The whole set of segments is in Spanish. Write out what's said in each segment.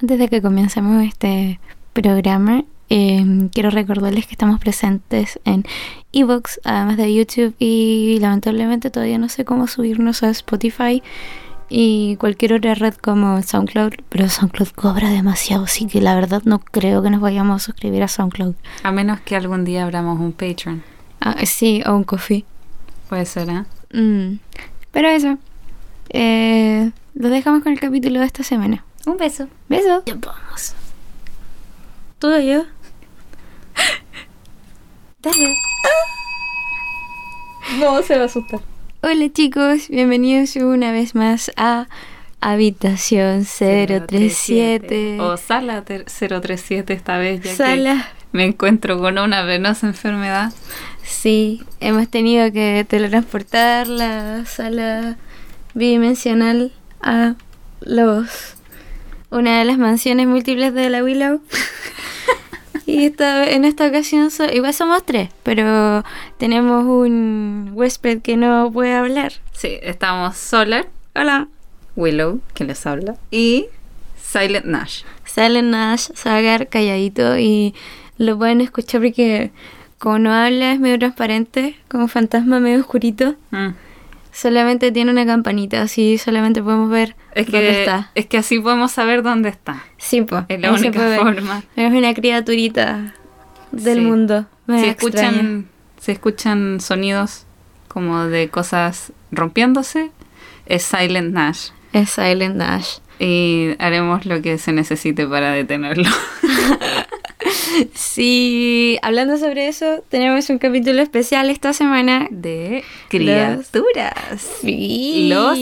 Antes de que comencemos este programa, eh, quiero recordarles que estamos presentes en Evox, además de YouTube, y lamentablemente todavía no sé cómo subirnos a Spotify y cualquier otra red como SoundCloud, pero SoundCloud cobra demasiado, así que la verdad no creo que nos vayamos a suscribir a SoundCloud. A menos que algún día abramos un Patreon. Ah, sí, o un coffee. Puede ser, ¿eh? Mm. Pero eso, eh, lo dejamos con el capítulo de esta semana. Un beso. Beso. Ya vamos. ¿Todo yo? Dale. No, se va a asustar. Hola chicos, bienvenidos una vez más a Habitación 037. O Sala ter- 037 esta vez, ya Sala. que me encuentro con una venosa enfermedad. Sí, hemos tenido que teletransportar la sala bidimensional a los una de las mansiones múltiples de la Willow. y esta, en esta ocasión so- igual somos tres, pero tenemos un huésped que no puede hablar. Sí, estamos Solar, Hola. Willow, que les habla, y Silent Nash. Silent Nash se va a quedar calladito y lo pueden escuchar porque como no habla es medio transparente, como fantasma medio oscurito. Mm. Solamente tiene una campanita, así solamente podemos ver Es dónde que, está. es que así podemos saber dónde está. Sí, pues. Es la única forma. Es una criaturita del Sí. mundo. Si extraña. escuchan, si escuchan sonidos como de cosas rompiéndose, es Silent Nash. Es Silent Nash. Y haremos lo que se necesite para detenerlo. Sí, hablando sobre eso, tenemos un capítulo especial esta semana. De criaturas. Sí. Los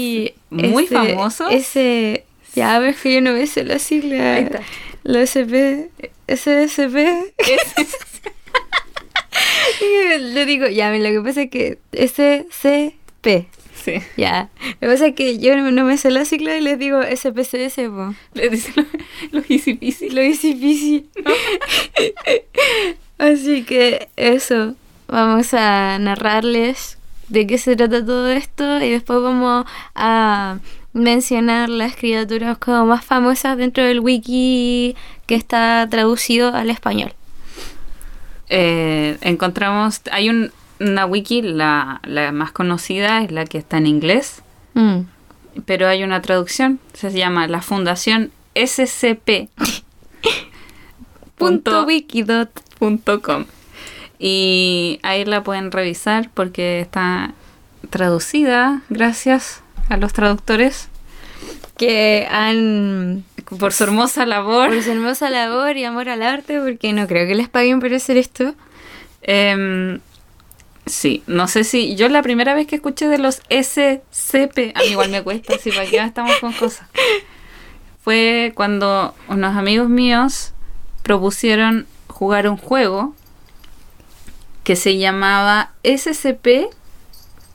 muy Ese- famosos. Ese. Ya ves que yo no me sé la sigla. Ahí está. Lo SP. SSP. Le digo, ya, lo que pasa es que SCP. Sí. Ya. Lo que pasa es que yo no, no me sé la sigla y les digo SPCS, po. Le dicen los, los easy peasy. Lo hice difícil. Así que eso. Vamos a narrarles de qué se trata todo esto y después vamos a mencionar las criaturas como más famosas dentro del wiki que está traducido al español. Eh, encontramos, hay un, una wiki, la, la más conocida es la que está en inglés, Mm. pero hay una traducción, se llama la Fundación SCP. Punto wikidot. punto com. Y ahí la pueden revisar porque está traducida gracias a los traductores Que han por su hermosa labor. por su hermosa labor y amor al arte, porque no creo que les paguen por hacer esto. Em, sí, no sé si yo la primera vez que escuché de los SCP, a mí igual me cuesta, si para qué estamos con cosas. Fue cuando unos amigos míos propusieron jugar un juego que se llamaba SCP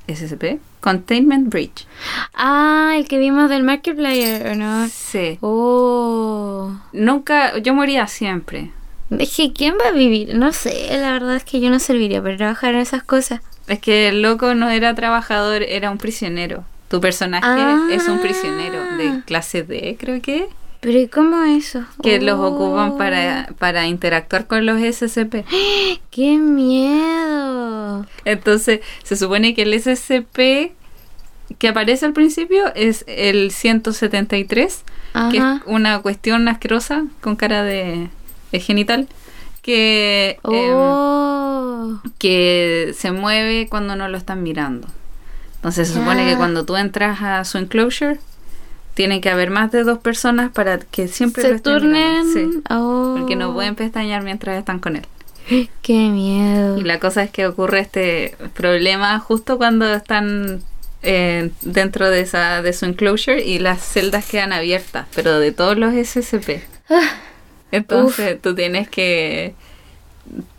SCP Containment Breach. Ah, el que vimos del Markiplier, ¿o no? Sí. Oh. Nunca, yo moría siempre. Que ¿quién va a vivir? No sé, la verdad es que yo no serviría para trabajar en esas cosas. Es que el loco no era trabajador, era un prisionero. Tu personaje Ah. es un prisionero de clase D, creo que, Pero ¿y cómo eso? que los Oh. ocupan para, para interactuar con los SCP. ¡Qué miedo! Entonces, se supone que el SCP que aparece al principio es el 173, que es Ajá. una cuestión asquerosa con cara de, de genital, que, em, Oh. que se mueve cuando no lo están mirando. Entonces se supone que cuando tú entras a su enclosure, tiene que haber más de dos personas para que siempre Se turnen. Sí, Oh. porque no pueden pestañear mientras están con él. ¡Qué miedo! Y la cosa es que ocurre este problema justo cuando están eh, dentro de esa de su enclosure y las celdas quedan abiertas, pero de todos los SCP. Ah. Entonces tú tienes que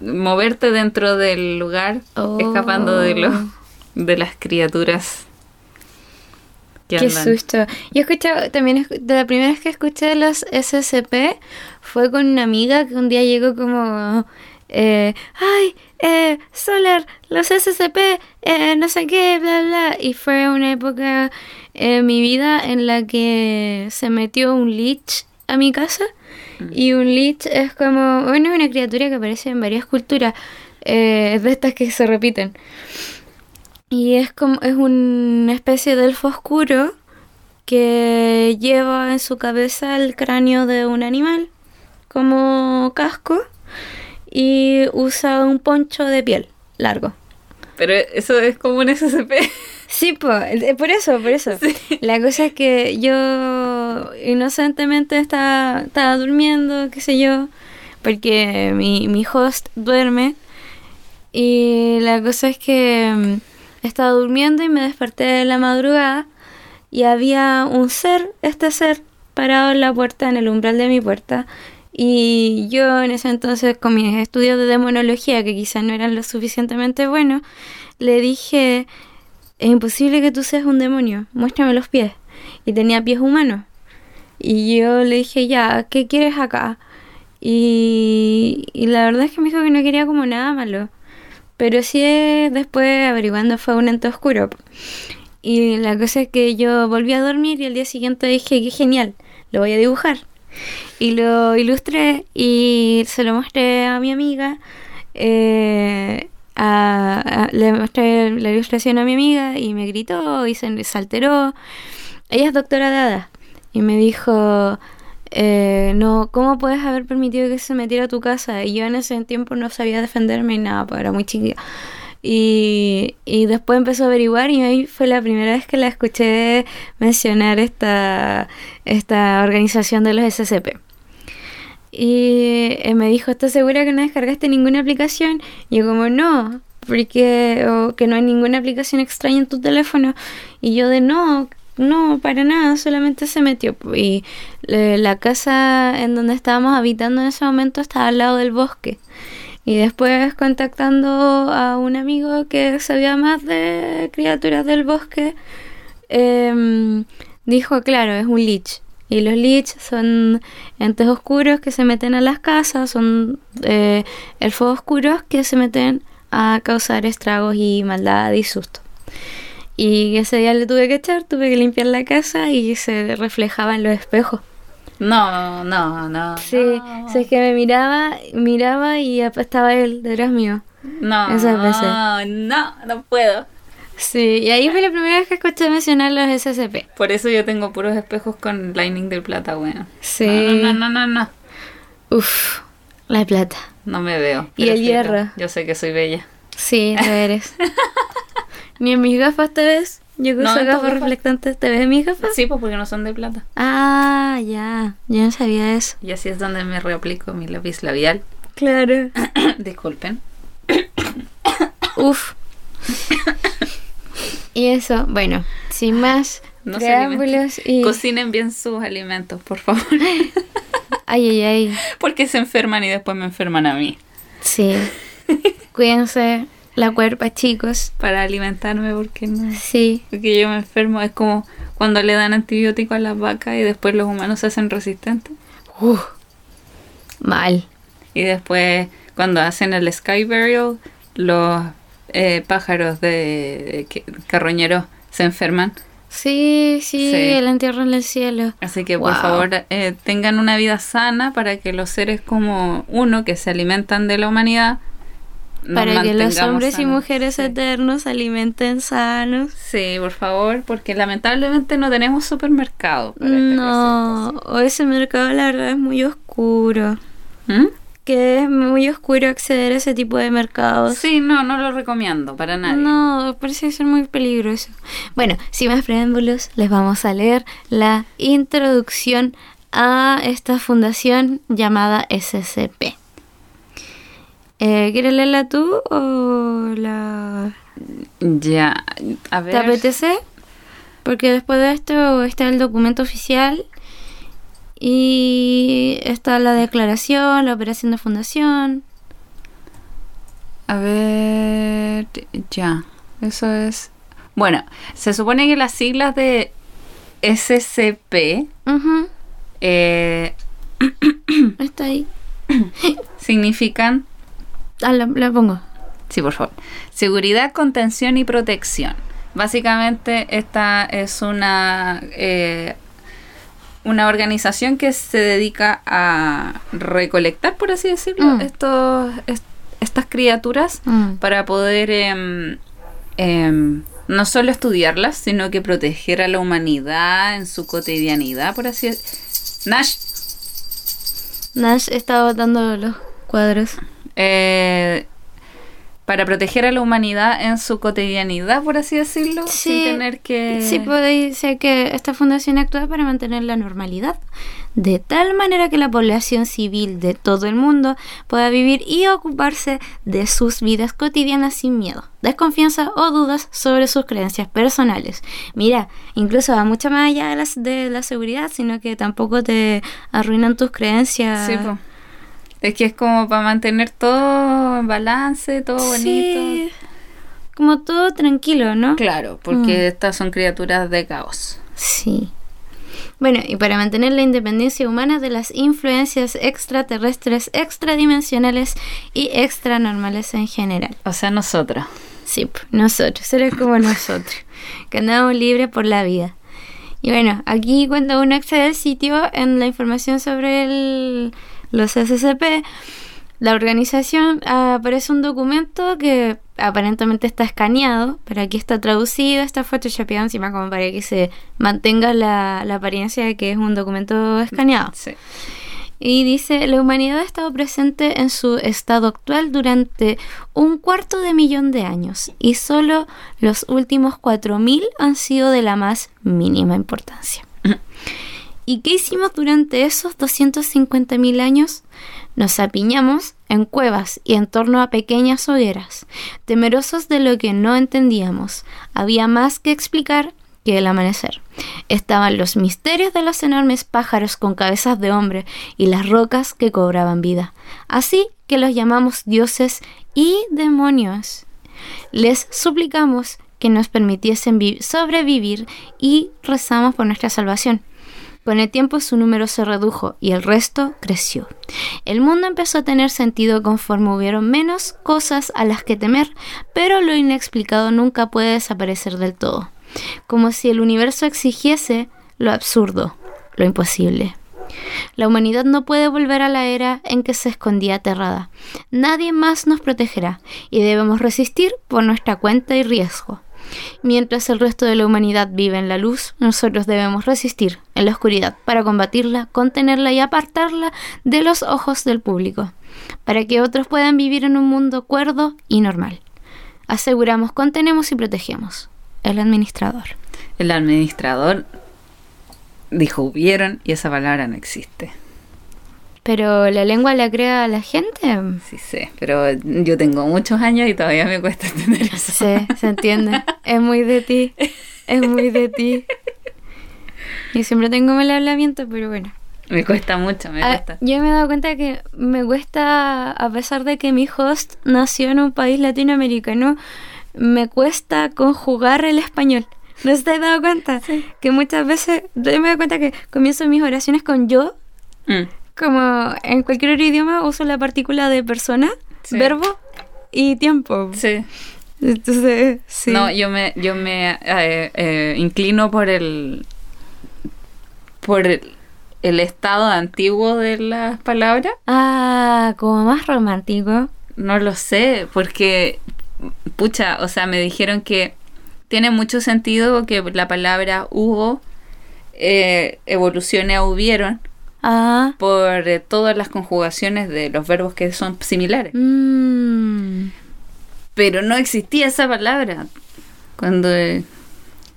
moverte dentro del lugar, Oh. escapando de los de las criaturas Qué susto. Yo he escuchado, también de la primera vez que escuché los SCP fue con una amiga que un día llegó como, eh, ay, eh, Solar, los SCP, eh, no sé qué, bla, bla. Y fue una época en mi vida en la que se metió un leech a mi casa. Y un lich es como, bueno, es una criatura que aparece en varias culturas, eh, de estas que se repiten. Y es como, es una especie de elfo oscuro que lleva en su cabeza el cráneo de un animal como casco y usa un poncho de piel largo. Pero eso es como un SCP. Sí, pues, por eso, por eso. La cosa es que yo inocentemente estaba, estaba durmiendo, qué sé yo, porque mi, mi host duerme. Y la cosa es que mm, estaba durmiendo y me desperté en la madrugada y había un ser, este ser, parado en la puerta, en el umbral de mi puerta. Y yo en ese entonces, con mis estudios de demonología, que quizás no eran lo suficientemente buenos, le dije, es imposible que tú seas un demonio, muéstrame los pies. Y tenía pies humanos. Y yo le dije, ya, ¿qué quieres acá? Y, y la verdad es que me dijo que no quería como nada malo. Pero sí, después averiguando fue un ente oscuro. Y la cosa es que yo volví a dormir y al día siguiente dije, qué genial, lo voy a dibujar. Y lo ilustré y se lo mostré a mi amiga. Eh, le mostré la ilustración a mi amiga y me gritó y se, alteró. Ella es doctora de hadas y me dijo, eh, no, ¿cómo puedes haber permitido que se metiera a tu casa? Y yo en ese tiempo no sabía defenderme y nada, pues era muy chiquita. Y, y después empezó a averiguar y ahí fue la primera vez que la escuché mencionar esta, esta organización de los SCP. Y eh, me dijo, ¿estás segura que no descargaste ninguna aplicación? Y yo como, no, porque que no hay ninguna aplicación extraña en tu teléfono. Y yo de no, no, para nada, solamente se metió. Y eh, la casa en donde estábamos habitando en ese momento estaba al lado del bosque. Y después contactando a un amigo que sabía más de criaturas del bosque, em, dijo, claro, es un lich. Y los lich son entes oscuros que se meten a las casas, son eh, elfos oscuros que se meten a causar estragos y maldad y susto. Y ese día le tuve que echar, tuve que limpiar la casa y se reflejaba en los espejos. No, no, no. Sí, es que me miraba, miraba y estaba él detrás mío. No, no, no puedo. Sí, y ahí fue la primera vez que escuché mencionar los SCP. Por eso yo tengo puros espejos con lining de plata, bueno. Sí. No, no, no, no, no. Uf, la plata. No me veo. Y el hierro. Yo sé que soy bella. Sí, lo eres. Ni en mis gafas te ves. Yo uso no, gafas reflectantes. ¿Te ves en mis gafas? Sí, pues porque no son de plata. Ah, ya. Yo no sabía eso. Y así es donde me reaplico mi lápiz labial. Claro. Disculpen. Uf. Y eso, bueno, sin más no preámbulos y... Cocinen bien sus alimentos, por favor. ay, ay, ay. Porque se enferman y después me enferman a mí. Sí. Cuídense la cuerpa, chicos. Para alimentarme, porque no. Sí. Porque yo me enfermo. Es como cuando le dan antibióticos a las vacas y después los humanos se hacen resistentes. Uf, mal. Y después, cuando hacen el sky burial, los eh, pájaros de, carroñeros se enferman. Sí, sí, el entierro en el cielo. Así que por favor eh, tengan una vida sana para que los seres como uno que se alimentan de la humanidad para que los hombres y mujeres eternos se alimenten sanos. Sí, por favor, porque lamentablemente no tenemos supermercado. Para este no, o ese mercado la verdad es muy oscuro. ¿Mm? que es muy oscuro acceder a ese tipo de mercados. Sí, no, no lo recomiendo para nadie. No, parece ser muy peligroso. Bueno, sin más preámbulos, les vamos a leer la introducción a esta fundación llamada SCP. Eh, ¿Quieres leerla tú o la...? Ya, a ver... ¿Te apetece? Porque después de esto está el documento oficial y está la declaración, la operación de fundación. A ver, ya, eso es... Bueno, se supone que las siglas de SCP... eh, está ahí. significan... Ah, la, la pongo. Sí, por favor. Seguridad, contención y protección. Básicamente esta es una eh, una organización que se dedica a recolectar, por así decirlo, Mm. estos, est- estas criaturas Mm. para poder em, no solo estudiarlas, sino que proteger a la humanidad en su cotidianidad, por así decirlo. Nash, Nash está botando los cuadros. Eh, para proteger a la humanidad en su cotidianidad, por así decirlo, Sí. sin tener que... Sí, podéis decir que esta fundación actúa para mantener la normalidad, de tal manera que la población civil de todo el mundo pueda vivir y ocuparse de sus vidas cotidianas sin miedo, desconfianza o dudas sobre sus creencias personales. Mira, incluso va mucho más allá de la, de la seguridad, sino que tampoco te arruinan tus creencias. Sí, po. Es que es como para mantener todo en balance, todo bonito. Sí, como todo tranquilo, ¿no? Claro, porque Mm. estas son criaturas de caos. Sí. Bueno, y para mantener la independencia humana de las influencias extraterrestres, extradimensionales y extranormales en general. O sea, nosotros. Sí, nosotros, seres como nosotros, que andamos libres por la vida. Y bueno, aquí cuando uno accede al sitio, en la información sobre el- los SCP, la organización ah, aparece un documento que aparentemente está escaneado, pero aquí está traducido, está photoshopeado encima como para que se mantenga la, la apariencia de que es un documento escaneado. Sí. Y dice, la humanidad ha estado presente en su estado actual durante un cuarto de millón de años y solo los últimos 4.000 han sido de la más mínima importancia. ¿Y qué hicimos durante esos 250.000 años? Nos apiñamos en cuevas y en torno a pequeñas hogueras, temerosos de lo que no entendíamos. Había más que explicar que el amanecer. Estaban los misterios de los enormes pájaros con cabezas de hombre y las rocas que cobraban vida. Así que los llamamos dioses y demonios. Les suplicamos que nos permitiesen vi- sobrevivir y rezamos por nuestra salvación. Con el tiempo su número se redujo y el resto creció. El mundo empezó a tener sentido conforme hubieron menos cosas a las que temer, pero lo inexplicado nunca puede desaparecer del todo. Como si el universo exigiese lo absurdo, lo imposible. La humanidad no puede volver a la era en que se escondía aterrada. Nadie más nos protegerá y debemos resistir por nuestra cuenta y riesgo. Mientras el resto de la humanidad vive en la luz, nosotros debemos resistir en la oscuridad para combatirla, contenerla y apartarla de los ojos del público, para que otros puedan vivir en un mundo cuerdo y normal. Aseguramos, contenemos y protegemos. El administrador. El administrador dijo hubieron y esa palabra no existe. Pero la lengua la crea la gente. Sí sé, pero yo tengo muchos años y todavía me cuesta entender eso. Sí, se entiende. Es muy de ti. Es muy de ti. Yo siempre tengo mal hablamiento, pero bueno. Me cuesta mucho, me Ah, cuesta. yo me he dado cuenta que me cuesta, a pesar de que mi host nació en un país latinoamericano, me cuesta conjugar el español. ¿No se te has dado cuenta? Que muchas veces, yo me he dado cuenta que comienzo mis oraciones con yo, Mm, como en cualquier otro idioma uso la partícula de persona, Sí. verbo y tiempo. Sí. Entonces, sí. No, yo me, yo me eh, eh, inclino por el por el, el estado antiguo de las palabras. Ah, como más romántico. No lo sé, porque pucha, o sea, me dijeron que tiene mucho sentido que la palabra hubo eh, evolucione a hubieron Ah. por eh, todas las conjugaciones de los verbos que son similares. Mm. Pero no existía esa palabra cuando eh,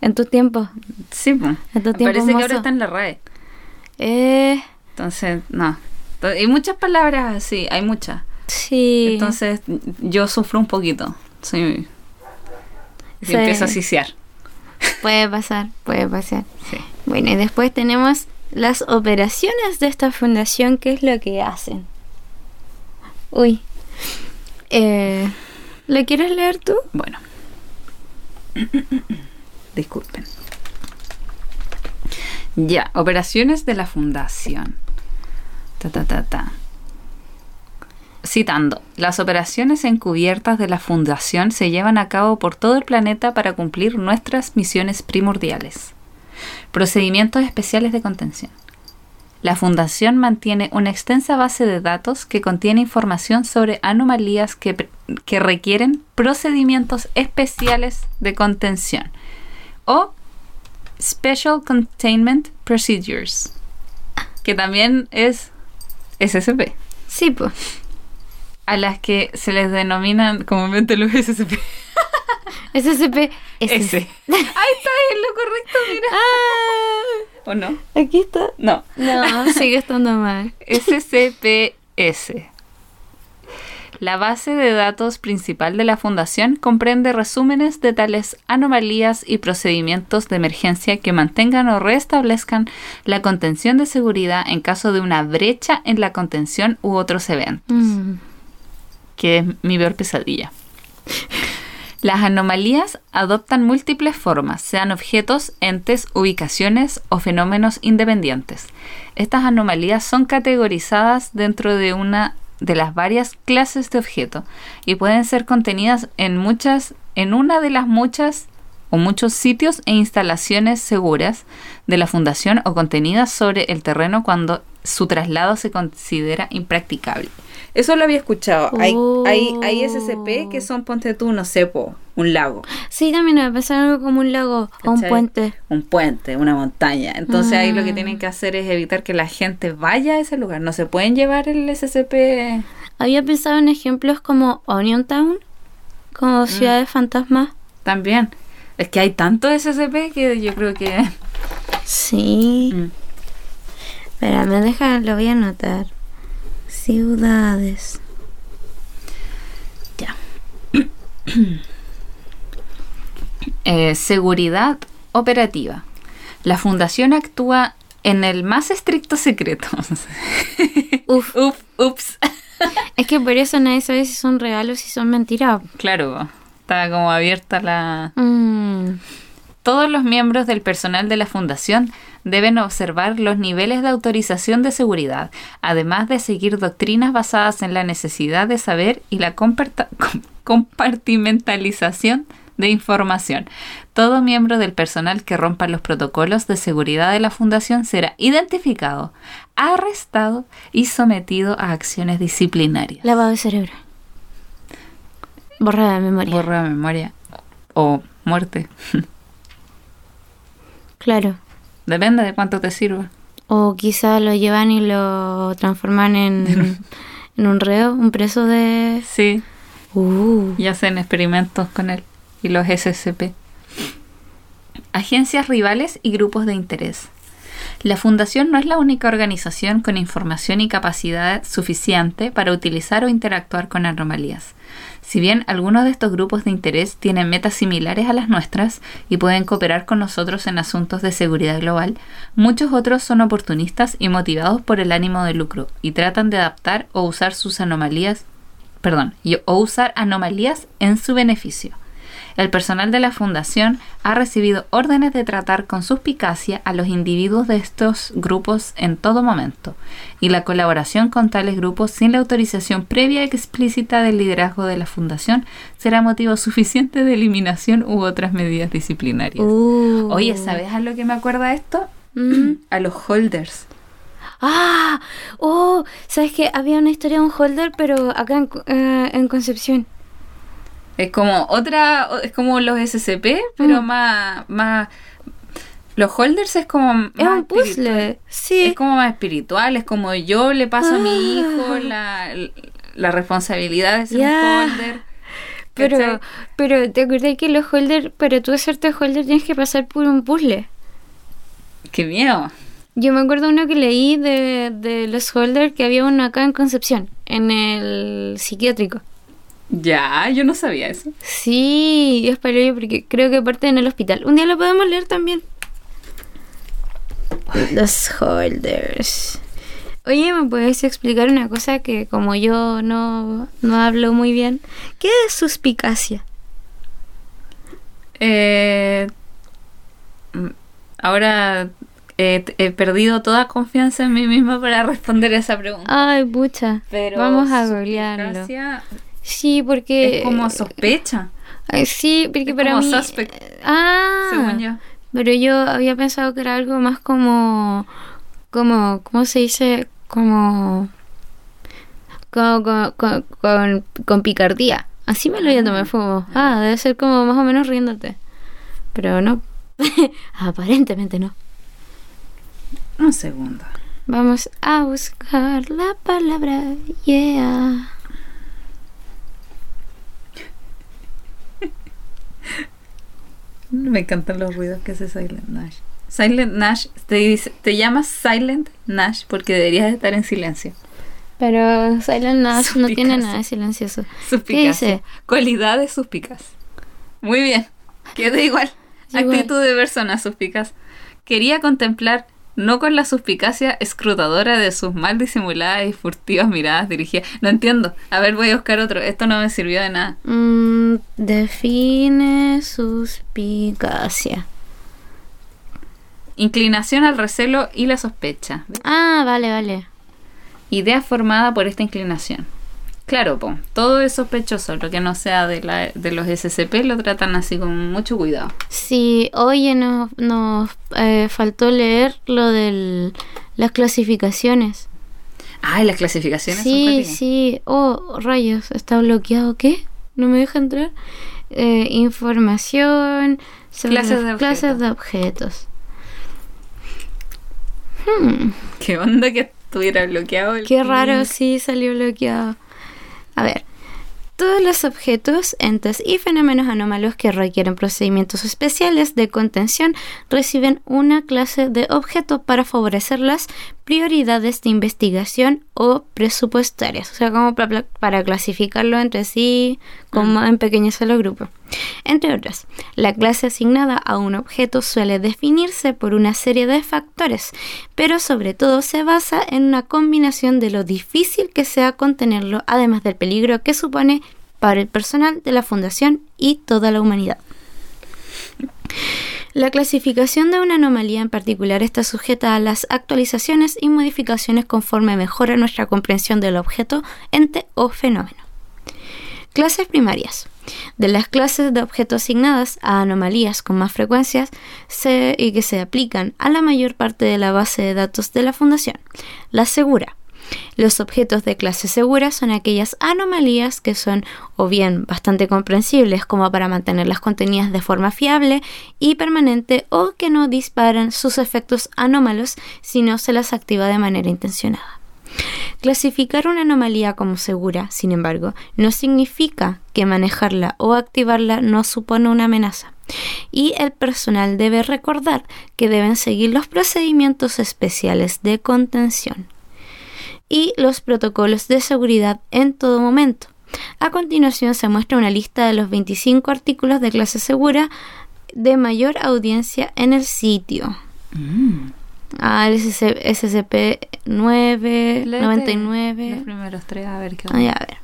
En tu tiempo. sí, pues, En tu tiempo parece que ahora está en la RAE. Eh, Entonces, no. Hay muchas palabras así, hay muchas. sí. Entonces, yo sufro un poquito. Sí. Y Sí. empiezo a ciciar. Puede pasar, puede pasar. Sí. Bueno, y después tenemos las operaciones de esta fundación, ¿qué es lo que hacen? Uy. Eh, ¿Lo quieres leer tú? Bueno. Disculpen. Ya, operaciones de la fundación. Ta, ta, ta, ta. Citando, las operaciones encubiertas de la fundación se llevan a cabo por todo el planeta para cumplir nuestras misiones primordiales. Procedimientos especiales de contención. La Fundación mantiene una extensa base de datos que contiene información sobre anomalías que, requieren procedimientos especiales de contención o Special Containment Procedures, que también es SCP, Sí, pues. a las que se les denominan comúnmente los SCP. SCP. S. Ahí está, es lo correcto, mira. Ah, ¿O no? aquí está. No. No, sigue estando mal. SCPS. La base de datos principal de la Fundación comprende resúmenes de tales anomalías y procedimientos de emergencia que mantengan o restablezcan la contención de seguridad en caso de una brecha en la contención u otros eventos, Mm. que es mi peor pesadilla. Las anomalías adoptan múltiples formas, sean objetos, entes, ubicaciones o fenómenos independientes. Estas anomalías son categorizadas dentro de una de las varias clases de objeto y pueden ser contenidas en muchas en una de las muchas o muchos sitios e instalaciones seguras de la fundación o contenidas sobre el terreno cuando su traslado se considera impracticable. Eso lo había escuchado. Hay- hay- hay SCP que son, ponte tú, no sé, po, un lago, Sí, también me pensaba en algo como un lago o un puente. un puente, una montaña. Entonces ahí lo que Ah. tienen que hacer es evitar que la gente vaya a ese lugar. No se pueden llevar el SCP. Había pensado en ejemplos como Onion Town, como ciudades fantasmas. También. Es que hay tanto SCP que yo creo que... Sí. Mm. Espera, me deja, lo voy a anotar. Ciudades. Ya. Eh, seguridad operativa. La fundación actúa en el más estricto secreto. Uf. Uf, ups. Es que por eso nadie sabe si son reales o si son mentiras. Claro, está como abierta la... Mm. Todos los miembros del personal de la fundación deben observar los niveles de autorización de seguridad, además de seguir doctrinas basadas en la necesidad de saber y la compartimentalización de información. Todo miembro del personal que rompa los protocolos de seguridad de la fundación será identificado, arrestado y sometido a acciones disciplinarias. Lavado de cerebro. Borrada de memoria. Borra de memoria o muerte. claro. Depende de cuánto te sirva. O quizá lo llevan y lo transforman en, en un reo, un preso de... Sí, Uh. y hacen experimentos con él y los SCP. Agencias rivales y grupos de interés. La Fundación no es la única organización con información y capacidad suficiente para utilizar o interactuar con anomalías. Si bien algunos de estos grupos de interés tienen metas similares a las nuestras y pueden cooperar con nosotros en asuntos de seguridad global, muchos otros son oportunistas y motivados por el ánimo de lucro y tratan de adaptar o usar sus anomalías perdón, o usar anomalías en su beneficio. El personal de la Fundación ha recibido órdenes de tratar con suspicacia a los individuos de estos grupos en todo momento, y la colaboración con tales grupos sin la autorización previa explícita del liderazgo de la Fundación será motivo suficiente de eliminación u otras medidas disciplinarias. Uh. Oye, ¿sabes a lo que me acuerda esto? Mm. A los holders. Ah, oh, ¿sabes qué? Había una historia de un holder, pero acá en, eh, en Concepción. Es como otra, es como los SCP, pero Mm. más, más. Los holders es como. más Es un espiritual. puzzle, sí. Es como más espiritual, es como yo le paso a mi Ah. hijo la, la responsabilidad de ser un holder. Pero, ¿cachai? pero te acordás que los holders, para tú hacerte holder tienes que pasar por un puzzle. Qué miedo. Yo me acuerdo uno que leí de, de los holders que había uno acá en Concepción, en el psiquiátrico. Ya, yo no sabía eso. Sí, es para ello porque creo que parte en el hospital. Un día lo podemos leer también. Los holders. Oye, ¿me puedes explicar una cosa que como yo no, no hablo muy bien? ¿Qué es suspicacia? Eh, mm, ahora eh, he perdido toda confianza en mí misma para responder esa pregunta. Ay, pucha. Pero Vamos a googlearlo. Sí, porque... Es como sospecha, Ay, sí, porque es para como mí... suspect. Ah, según yo. pero yo había pensado que era algo más como... como, ¿cómo se dice? Como, con, con, con, con picardía. Así me lo yo tomé fumo. Ah, debe ser como más o menos riéndote. Pero no. Aparentemente no. Un segundo. Vamos a buscar la palabra yeah. Me encantan los ruidos que hace Silent Nash. Silent Nash, te, dice, te llamas Silent Nash porque deberías estar en silencio. Pero Silent Nash no tiene nada de silencioso. ¿Qué Suspicacia. dice? Cualidades suspicaz. Muy bien. Queda igual. Igual. Actitud de persona suspicaz. Quería contemplar, no con la suspicacia escrutadora de sus mal disimuladas y furtivas miradas dirigidas. No entiendo. A ver, voy a buscar otro. Esto no me sirvió de nada. Mm, define suspicacia. Inclinación al recelo y la sospecha. Ah, vale, vale. Idea formada por esta inclinación. Claro, po, todo es sospechoso. Lo que no sea de, la, de los SCP lo tratan así con mucho cuidado. Sí, oye, nos, nos eh, faltó leer lo de las clasificaciones. Ay, las clasificaciones son Sí, cuáticas. sí. Oh, rayos, está bloqueado. ¿Qué? ¿No me deja entrar? Eh, información sobre Clases de clases objetos. de objetos. Hmm, ¿Qué onda que estuviera bloqueado? el qué raro, sí, salió bloqueado. A ver. Todos los objetos, entes y fenómenos anómalos que requieren procedimientos especiales de contención reciben una clase de objeto para favorecer las prioridades de investigación o presupuestarias, o sea, como para, para clasificarlo entre sí, como en pequeños solo grupos. Entre otras, la clase asignada a un objeto suele definirse por una serie de factores, pero sobre todo se basa en una combinación de lo difícil que sea contenerlo, además del peligro que supone para el personal de la Fundación y toda la humanidad. La clasificación de una anomalía en particular está sujeta a las actualizaciones y modificaciones conforme mejora nuestra comprensión del objeto, ente o fenómeno. Clases primarias. De las clases de objetos asignadas a anomalías con más frecuencias y que se aplican a la mayor parte de la base de datos de la Fundación. La segura. Los objetos de clase segura son aquellas anomalías que son o bien bastante comprensibles como para mantenerlas contenidas de forma fiable y permanente o que no disparan sus efectos anómalos si no se las activa de manera intencionada. Clasificar una anomalía como segura, sin embargo, no significa que manejarla o activarla no supone una amenaza. Y el personal debe recordar que deben seguir los procedimientos especiales de contención y los protocolos de seguridad en todo momento. A continuación se muestra una lista de los 25 artículos de clase segura de mayor audiencia en el sitio. Mm. Ah, el SC SCP-9, Léete 99. Los primeros tres, a ver qué Ah, ya, a ver.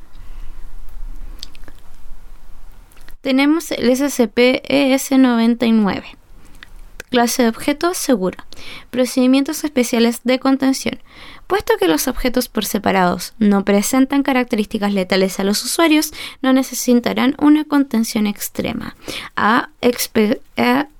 Tenemos el SCP-ES-99. Clase de objeto segura. Procedimientos especiales de contención. Puesto que los objetos por separados no presentan características letales a los usuarios, no necesitarán una contención extrema, a,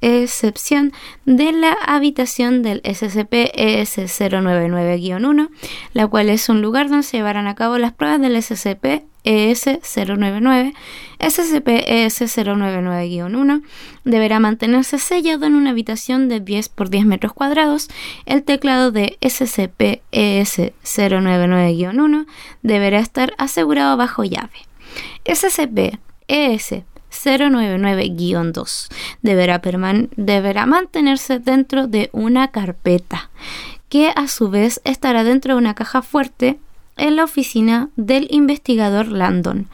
excepción de la habitación del SCP-ES-099-1, la cual es un lugar donde se llevarán a cabo las pruebas del SCP ES-099, SCP-ES-099-1 deberá mantenerse sellado en una habitación de 10 por 10 metros cuadrados. El teclado de SCP-ES-099-1 deberá estar asegurado bajo llave. SCP-ES-099-2 deberá, perman- deberá mantenerse dentro de una carpeta que a su vez estará dentro de una caja fuerte en la oficina del investigador Landon.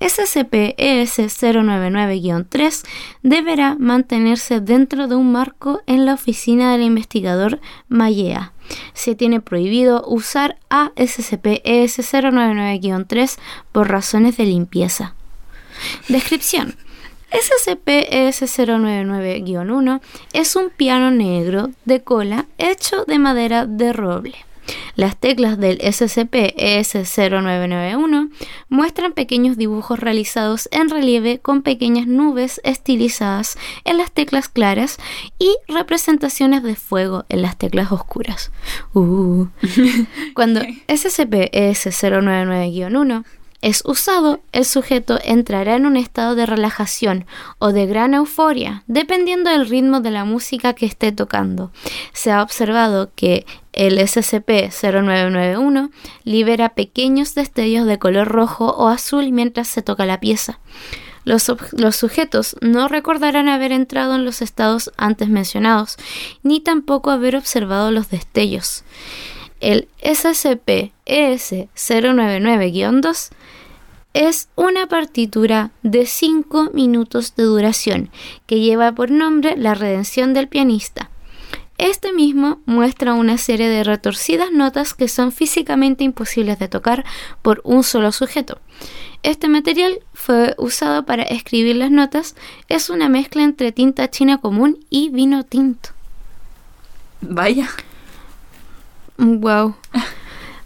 SCP-ES-099-3 deberá mantenerse dentro de un marco en la oficina del investigador Mayea. Se tiene prohibido usar a SCP-ES-099-3 por razones de limpieza. Descripción. SCP-ES-099-1 es un piano negro de cola hecho de madera de roble. Las teclas del SCP-ES0991 muestran pequeños dibujos realizados en relieve con pequeñas nubes estilizadas en las teclas claras y representaciones de fuego en las teclas oscuras. Uh. Cuando SCP-ES099-1 es usado, el sujeto entrará en un estado de relajación o de gran euforia, dependiendo del ritmo de la música que esté tocando. Se ha observado que el SCP-0991 libera pequeños destellos de color rojo o azul mientras se toca la pieza. Los, sujetos no recordarán haber entrado en los estados antes mencionados, ni tampoco haber observado los destellos. El SCP-ES-099-2 es una partitura de 5 minutos de duración que lleva por nombre La redención del pianista. Este mismo muestra una serie de retorcidas notas que son físicamente imposibles de tocar por un solo sujeto. Este material fue usado para escribir las notas. Es una mezcla entre tinta china común y vino tinto. Vaya. Wow.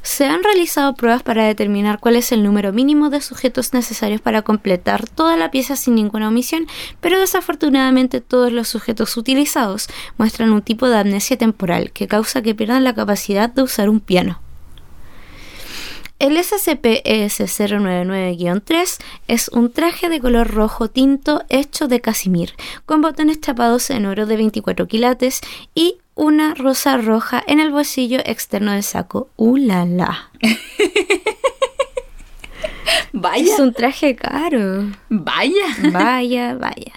Se han realizado pruebas para determinar cuál es el número mínimo de sujetos necesarios para completar toda la pieza sin ninguna omisión, pero desafortunadamente todos los sujetos utilizados muestran un tipo de amnesia temporal que causa que pierdan la capacidad de usar un piano. El SCP-ES099-3 es un traje de color rojo tinto hecho de casimir, con botones chapados en oro de 24 quilates y una rosa roja en el bolsillo externo del saco. ¡Uh, la, la! Vaya. Es un traje caro. Vaya. Vaya, vaya.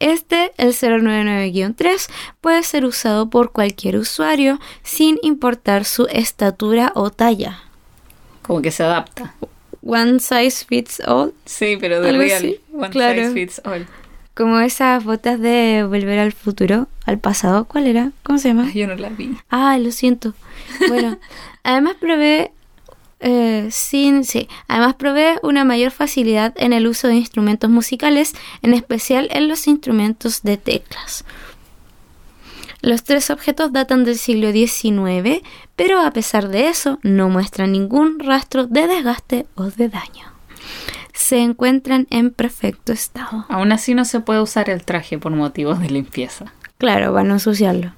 Este, el 099-3, puede ser usado por cualquier usuario sin importar su estatura o talla. Como que se adapta. One size fits all. Sí, pero de real. así, One claro. size fits all. Como esas botas de volver al futuro, al pasado. ¿Cuál era? ¿Cómo se llama? Ay, yo no la vi. Ah, lo siento. Bueno, además probé eh, sin, sí, además probé una mayor facilidad en el uso de instrumentos musicales, en especial en los instrumentos de teclas. Los tres objetos datan del siglo XIX, pero a pesar de eso no muestran ningún rastro de desgaste o de daño. Se encuentran en perfecto estado. Aún así no se puede usar el traje por motivos de limpieza. Claro, van a ensuciarlo.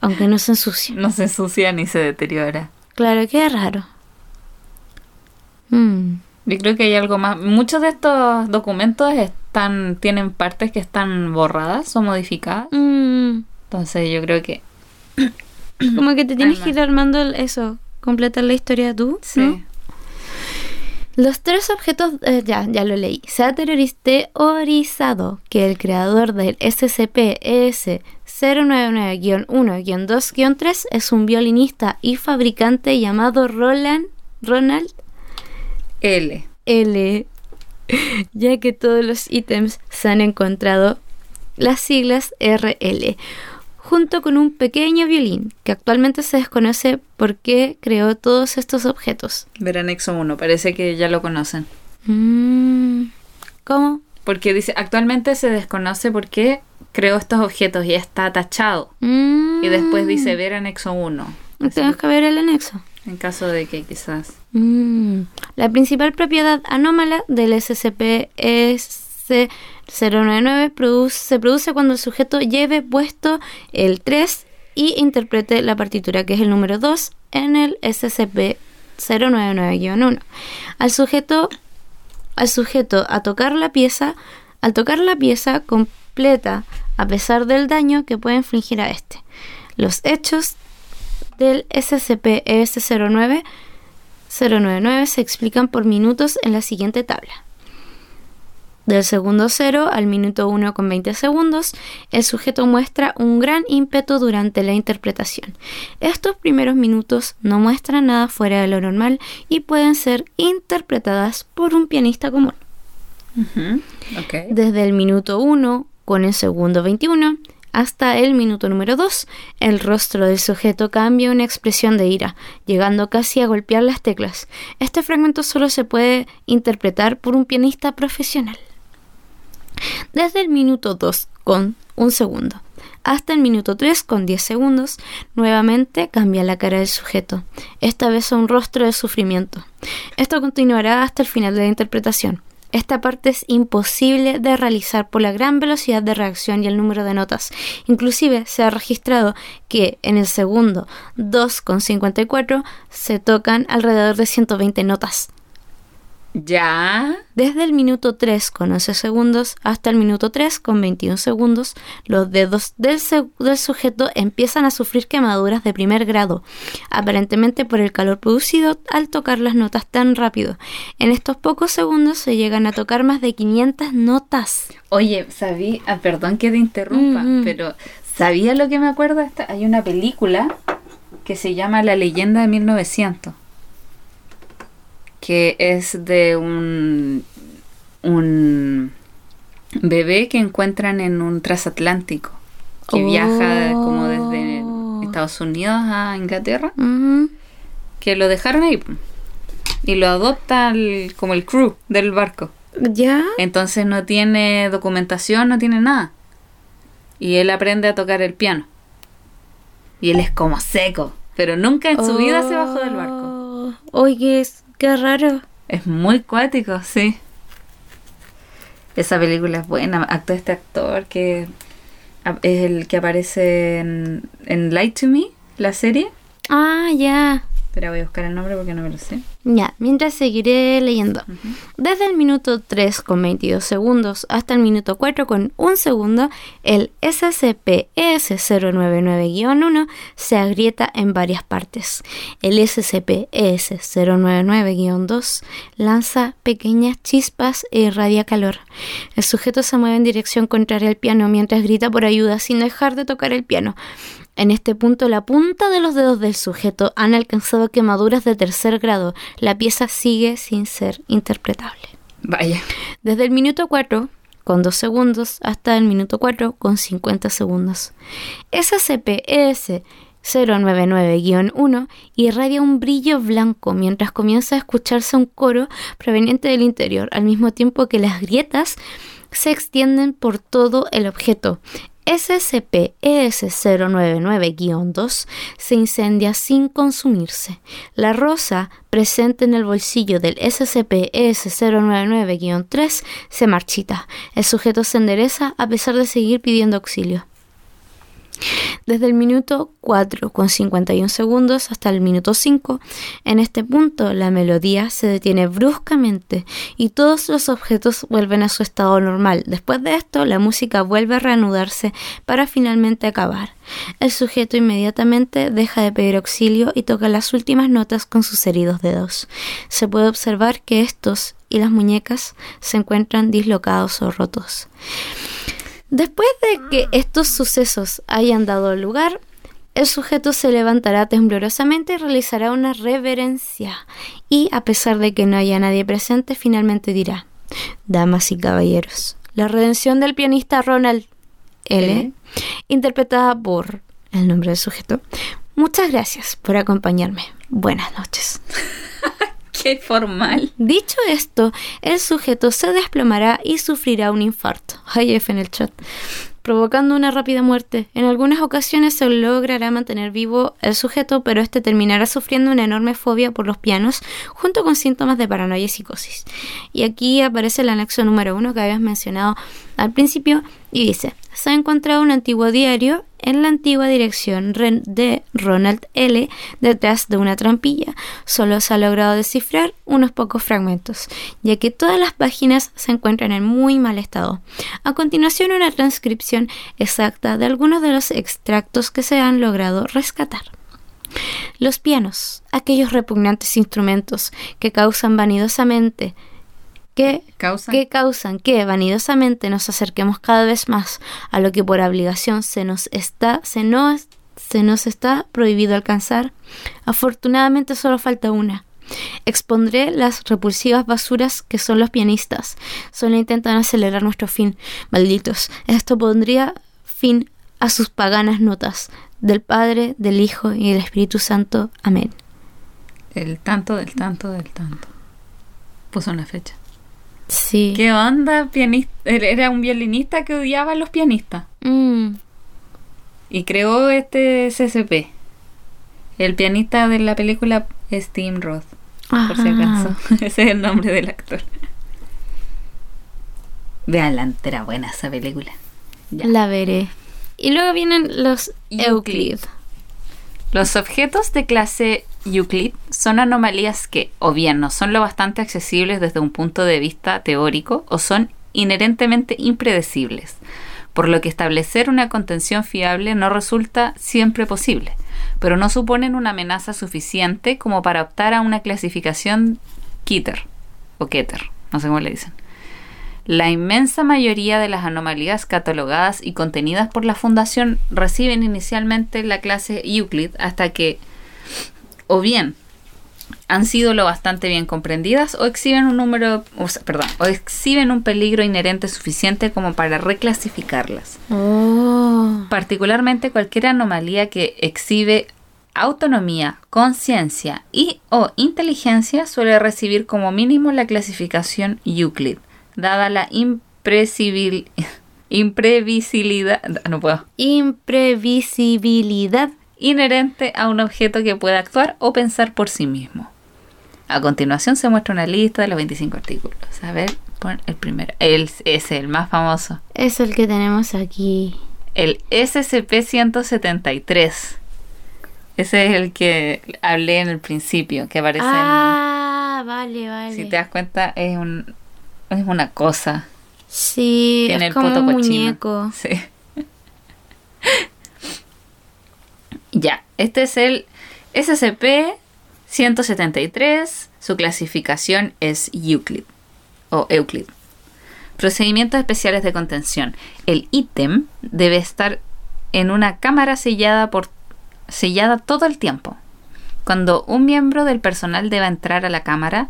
Aunque no se ensucie. No se ensucia ni se deteriora. Claro, qué raro. Mm. Yo creo que hay algo más. Muchos de estos documentos están tienen partes que están borradas o modificadas. Mm. Entonces yo creo que Como que te tienes que ir armando eso, completar la historia tú. sí. ¿no? Los tres objetos, eh, ya, ya lo leí. Se ha teorizado que el creador del SCP-ES099-1-2-3 es un violinista y fabricante llamado Roland Ronald L. L, ya que todos los ítems se han encontrado las siglas RL, junto con un pequeño violín que actualmente se desconoce por qué creó todos estos objetos. Ver anexo 1. Parece que ya lo conocen. Mm, ¿Cómo? Porque dice, actualmente se desconoce por qué creó estos objetos y está tachado. Mm, Y después dice ver anexo 1. Así Tenemos que ver el anexo. En caso de que quizás. Mm, La principal propiedad anómala del SCP-ES099 produce- se produce cuando el sujeto lleve puesto el 3 y interprete la partitura, que es el número 2, en el SCP-099-1. Al sujeto, al sujeto a tocar la pieza, al tocar la pieza completa, a pesar del daño que puede infligir a este. Los hechos del SCP-ES09 099 se explican por minutos en la siguiente tabla. Del segundo 0 al minuto 1 con 20 segundos, el sujeto muestra un gran ímpetu durante la interpretación. Estos primeros minutos no muestran nada fuera de lo normal y pueden ser interpretadas por un pianista común. Desde el minuto 1 con el segundo 21 hasta el minuto número 2, el rostro del sujeto cambia una expresión de ira, llegando casi a golpear las teclas. Este fragmento solo se puede interpretar por un pianista profesional. Desde el minuto 2 con un segundo hasta el minuto 3 con 10 segundos, nuevamente cambia la cara del sujeto, esta vez a un rostro de sufrimiento. Esto continuará hasta el final de la interpretación. Esta parte es imposible de realizar por la gran velocidad de reacción y el número de notas. Inclusive se ha registrado que en el segundo 2,54 se tocan alrededor de 120 notas. Ya. Desde el minuto 3 con 11 segundos hasta el minuto 3 con 21 segundos, los dedos del, del, sujeto empiezan a sufrir quemaduras de primer grado, aparentemente por el calor producido al tocar las notas tan rápido. En estos pocos segundos se llegan a tocar más de 500 notas. Oye, sabí, ah, perdón que te interrumpa, Mm, pero ¿sabía lo que me acuerdo? Esta- Hay una película que se llama La leyenda de 1900 que es de un un bebé que encuentran en un transatlántico que Oh. viaja como desde Estados Unidos a Inglaterra que lo dejaron ahí y lo adopta el- como el crew del barco ¿Ya? entonces no tiene documentación, no tiene nada. Y él aprende a tocar el piano. Y él es como seco, pero nunca en su vida se bajó del barco. Oh, Oye, es- qué raro. Es muy cuático, sí. Esa película es buena. Actúa este actor que es el que aparece en, en Light to Me, la serie. Ah, ya. Espera, voy a buscar el nombre porque no me lo sé. Ya, mientras seguiré leyendo. Desde el minuto 3 con 22 segundos hasta el minuto 4 con 1 segundo, el SCP-S099-1 se agrieta en varias partes. El SCP-S099-2 lanza pequeñas chispas e irradia calor. El sujeto se mueve en dirección contraria al piano mientras grita por ayuda sin dejar de tocar el piano. En este punto, la punta de los dedos del sujeto han alcanzado quemaduras de tercer grado. La pieza sigue sin ser interpretable. Vaya. Desde el minuto 4, con 2 segundos, hasta el minuto 4, con 50 segundos. SCP-ES 099-1 irradia un brillo blanco mientras comienza a escucharse un coro proveniente del interior, al mismo tiempo que las grietas se extienden por todo el objeto. SCP-ES099-2 se incendia sin consumirse. La rosa presente en el bolsillo del SCP-ES099-3 se marchita. El sujeto se endereza a pesar de seguir pidiendo auxilio. Desde el minuto 4 con 51 segundos hasta el minuto 5, en este punto la melodía se detiene bruscamente y todos los objetos vuelven a su estado normal. Después de esto, la música vuelve a reanudarse para finalmente acabar. El sujeto inmediatamente deja de pedir auxilio y toca las últimas notas con sus heridos dedos. Se puede observar que estos y las muñecas se encuentran dislocados o rotos. Después de que estos sucesos hayan dado lugar, el sujeto se levantará temblorosamente y realizará una reverencia. Y a pesar de que no haya nadie presente, finalmente dirá, Damas y caballeros, la redención del pianista Ronald L., L. interpretada por el nombre del sujeto. Muchas gracias por acompañarme. Buenas noches. Formal. Dicho esto, el sujeto se desplomará y sufrirá un infarto. Hay F en el chat. Provocando una rápida muerte. En algunas ocasiones se logrará mantener vivo el sujeto, pero este terminará sufriendo una enorme fobia por los pianos, junto con síntomas de paranoia y psicosis. Y aquí aparece el anexo número uno que habías mencionado al principio, y dice: Se ha encontrado un antiguo diario en la antigua dirección de Ronald L. detrás de una trampilla. Solo se ha logrado descifrar unos pocos fragmentos, ya que todas las páginas se encuentran en muy mal estado. A continuación, una transcripción exacta de algunos de los extractos que se han logrado rescatar. Los pianos, aquellos repugnantes instrumentos que causan vanidosamente que Causa. que causan que vanidosamente nos acerquemos cada vez más a lo que por obligación se nos está se nos, se nos está prohibido alcanzar. Afortunadamente solo falta una. Expondré las repulsivas basuras que son los pianistas. Solo intentan acelerar nuestro fin. Malditos. Esto pondría fin a sus paganas notas. Del Padre, del Hijo y del Espíritu Santo. Amén. El tanto del tanto del tanto. Puso una fecha. Sí. ¿Qué onda? Pianista. Era un violinista que odiaba a los pianistas. Mm. Y creó este SCP. El pianista de la película Tim Roth. Por si acaso. Ese es el nombre del actor. Veanla, entera buena esa película. Ya. La veré. Y luego vienen los Euclid. Euclid. Los objetos de clase Euclid son anomalías que o bien no son lo bastante accesibles desde un punto de vista teórico o son inherentemente impredecibles, por lo que establecer una contención fiable no resulta siempre posible, pero no suponen una amenaza suficiente como para optar a una clasificación Keter o Keter, no sé cómo le dicen. La inmensa mayoría de las anomalías catalogadas y contenidas por la Fundación reciben inicialmente la clase Euclid hasta que o bien han sido lo bastante bien comprendidas o exhiben un número, o sea, perdón, o exhiben un peligro inherente suficiente como para reclasificarlas. Oh. Particularmente cualquier anomalía que exhibe autonomía, conciencia y o inteligencia suele recibir como mínimo la clasificación Euclid, dada la impresibil- imprevisibilidad, no puedo, Imprevisibilidad. inherente a un objeto que pueda actuar o pensar por sí mismo. A continuación se muestra una lista de los 25 artículos. A ver, pon el primero. El, ese, el más famoso. Es el que tenemos aquí. El SCP-173. Ese es el que hablé en el principio, que aparece Ah, vale, vale. en... Si te das cuenta, es, un, es una cosa. Sí, Tiene es el como poto un cochino. muñeco. Sí. ya, este es el SCP-173. Su clasificación es Euclid o Euclid. Procedimientos especiales de contención. El ítem debe estar en una cámara sellada por sellada todo el tiempo. Cuando un miembro del personal deba entrar a la cámara,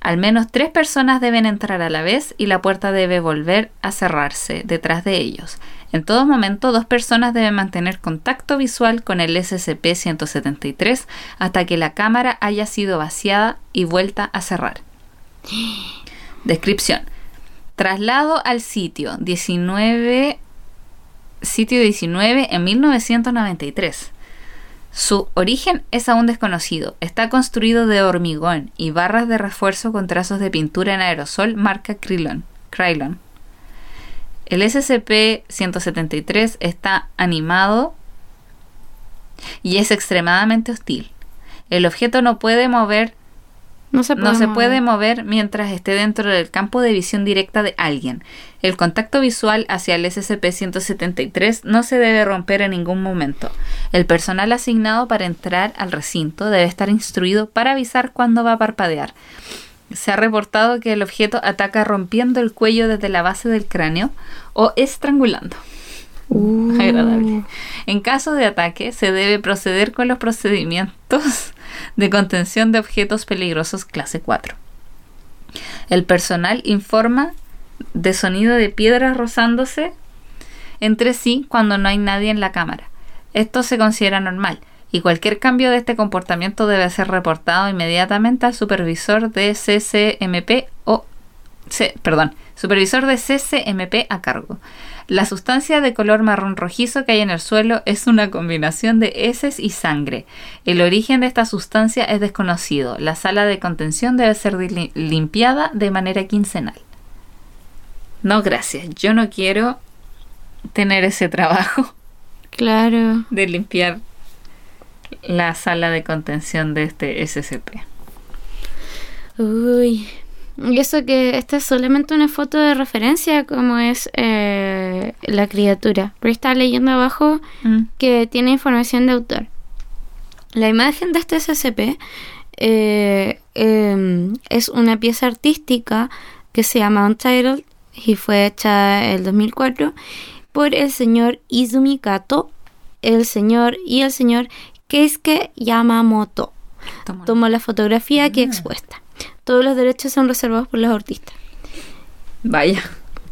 al menos tres personas deben entrar a la vez y la puerta debe volver a cerrarse detrás de ellos. En todo momento, dos personas deben mantener contacto visual con el SCP-173 hasta que la cámara haya sido vaciada y vuelta a cerrar. Descripción. Traslado al sitio 19 sitio 19 en 1993. Su origen es aún desconocido. Está construido de hormigón y barras de refuerzo con trazos de pintura en aerosol marca Krylon. Krylon. El SCP-173 está animado y es extremadamente hostil. El objeto no puede mover No se puede, no se mover. puede mover mientras esté dentro del campo de visión directa de alguien. El contacto visual hacia el SCP-173 no se debe romper en ningún momento. El personal asignado para entrar al recinto debe estar instruido para avisar cuando va a parpadear. Se ha reportado que el objeto ataca rompiendo el cuello desde la base del cráneo o estrangulando. Uh. Agradable. En caso de ataque, se debe proceder con los procedimientos de contención de objetos peligrosos clase 4. El personal informa de sonido de piedras rozándose entre sí cuando no hay nadie en la cámara. Esto se considera normal y cualquier cambio de este comportamiento debe ser reportado inmediatamente al supervisor de CCMP o perdón, supervisor de CCMP a cargo. La sustancia de color marrón rojizo que hay en el suelo es una combinación de heces y sangre. El origen de esta sustancia es desconocido. La sala de contención debe ser limpiada de manera quincenal. No, gracias. Yo no quiero tener ese trabajo Claro. de limpiar la sala de contención de este SCP. Uy. Y eso que esta es solamente una foto de referencia, como es eh, la criatura. Pero está leyendo abajo Mm. que tiene información de autor. La imagen de este SCP eh, em, es una pieza artística que se llama Untitled y fue hecha en el 2004 por el señor Izumi Kato, el señor y el señor Keisuke Yamamoto. Tomó la fotografía aquí expuesta. Todos los derechos son reservados por los artistas. Vaya.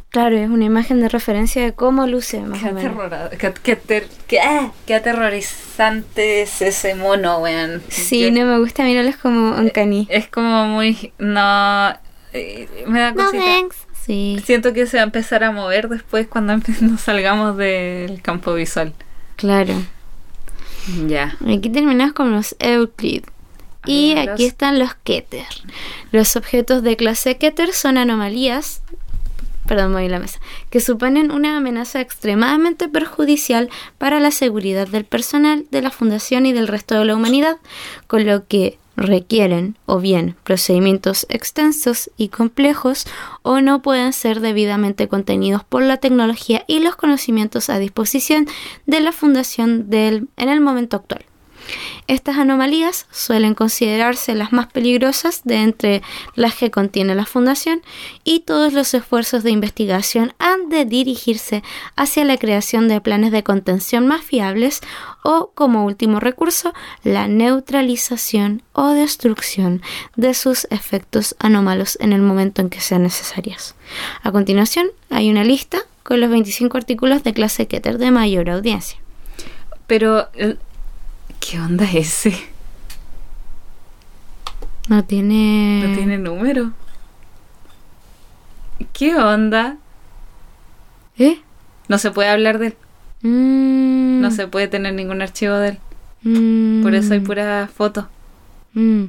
Claro, es una imagen de referencia de cómo luce más Qué, o menos. qué, qué ter- qué- ah, qué aterrorizante es ese mono, weón. Sí, Yo- no me gusta mirarlos como uncanny. Es como muy... No... eh, me da No cosita. thanks. Sí. Siento que se va a empezar a mover después cuando nos salgamos del campo visual. Claro. Ya. Aquí terminamos con los Euclid. Y aquí están los Keter. Los objetos de clase Keter son anomalías, perdón, moví la mesa, que suponen una amenaza extremadamente perjudicial para la seguridad del personal de la Fundación y del resto de la humanidad, con lo que requieren o bien procedimientos extensos y complejos o no pueden ser debidamente contenidos por la tecnología y los conocimientos a disposición de la Fundación del, en el momento actual. Estas anomalías suelen considerarse las más peligrosas de entre las que contiene la Fundación y todos los esfuerzos de investigación han de dirigirse hacia la creación de planes de contención más fiables o, como último recurso, la neutralización o destrucción de sus efectos anómalos en el momento en que sean necesarias. A continuación, hay una lista con los 25 artículos de clase Keter de mayor audiencia. Pero, eh, ¿qué onda ese? No tiene... No tiene número. ¿Qué onda? ¿Eh? No se puede hablar de él. Mm, No se puede tener ningún archivo de él. mm, Por eso hay pura foto. mm.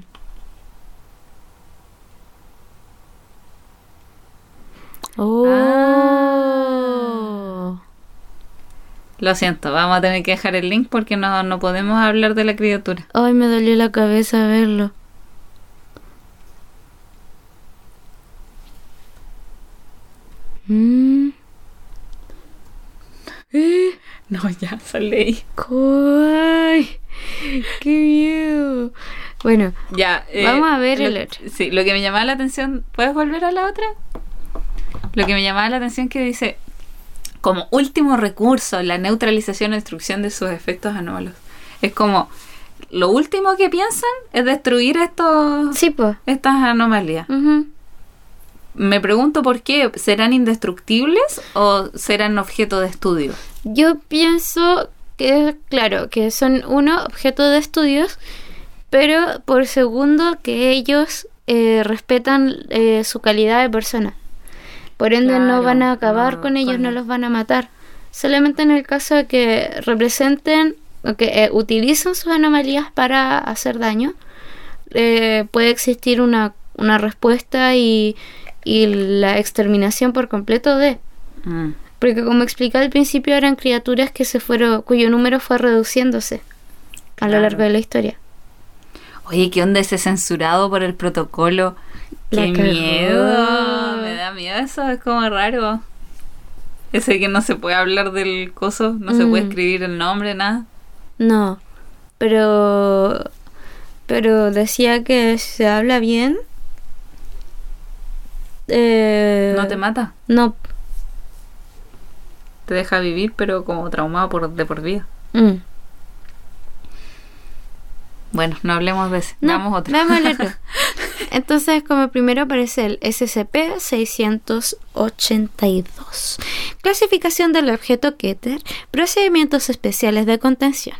Oh. Lo siento, vamos a tener que dejar el link porque no, no podemos hablar de la criatura. Ay, me dolió la cabeza verlo. Mm. Eh, No, ya, sale ahí. ¡Ay! ¡Qué miedo! Bueno, Ya. eh, Vamos a ver lo- el otro. Sí, lo que me llamaba la atención. ¿Puedes volver a la otra? Lo que me llamaba la atención que dice. Como último recurso, la neutralización o destrucción de sus efectos anómalos. Es como. Lo último que piensan es destruir estos, sí, pues. estas anomalías. Me pregunto por qué. ¿Serán indestructibles o serán objeto de estudio? Yo pienso que, claro, que son uno, objeto de estudios, pero por segundo que ellos eh, respetan eh, su calidad de persona. Por ende no van a acabar no, con ellos, con- no los van a matar. Solamente en el caso de que representen o que eh, utilicen sus anomalías para hacer daño, eh, puede existir una, una respuesta y, y la exterminación por completo de... Mm. Porque como expliqué al principio eran criaturas que se fueron, cuyo número fue reduciéndose a lo largo de la historia. Oye, ¿qué onda ese censurado por el protocolo? ¡Qué miedo! Da miedo eso, es como raro. Ese que no se puede hablar del coso, no se puede Mm. escribir el nombre, nada. No, pero pero decía que se habla bien. eh, No te mata, No. te deja vivir, pero como traumado por, de por vida. mm. Bueno, no hablemos de ese, No, veamos otro. veamos el otro. Entonces, como primero aparece el SCP-682. Clasificación del objeto Keter. Procedimientos especiales de contención.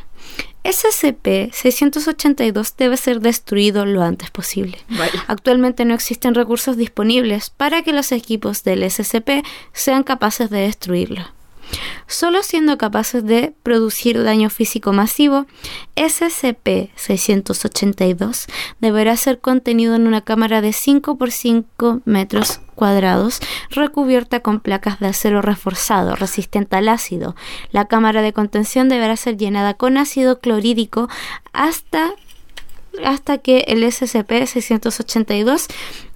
SCP-682 debe ser destruido lo antes posible. Actualmente no existen recursos disponibles para que los equipos del SCP sean capaces de destruirlo. Solo siendo capaces de producir daño físico masivo, SCP-682 deberá ser contenido en una cámara de 5 por 5 metros cuadrados recubierta con placas de acero reforzado resistente al ácido. La cámara de contención deberá ser llenada con ácido clorhídrico hasta hasta que el SCP-682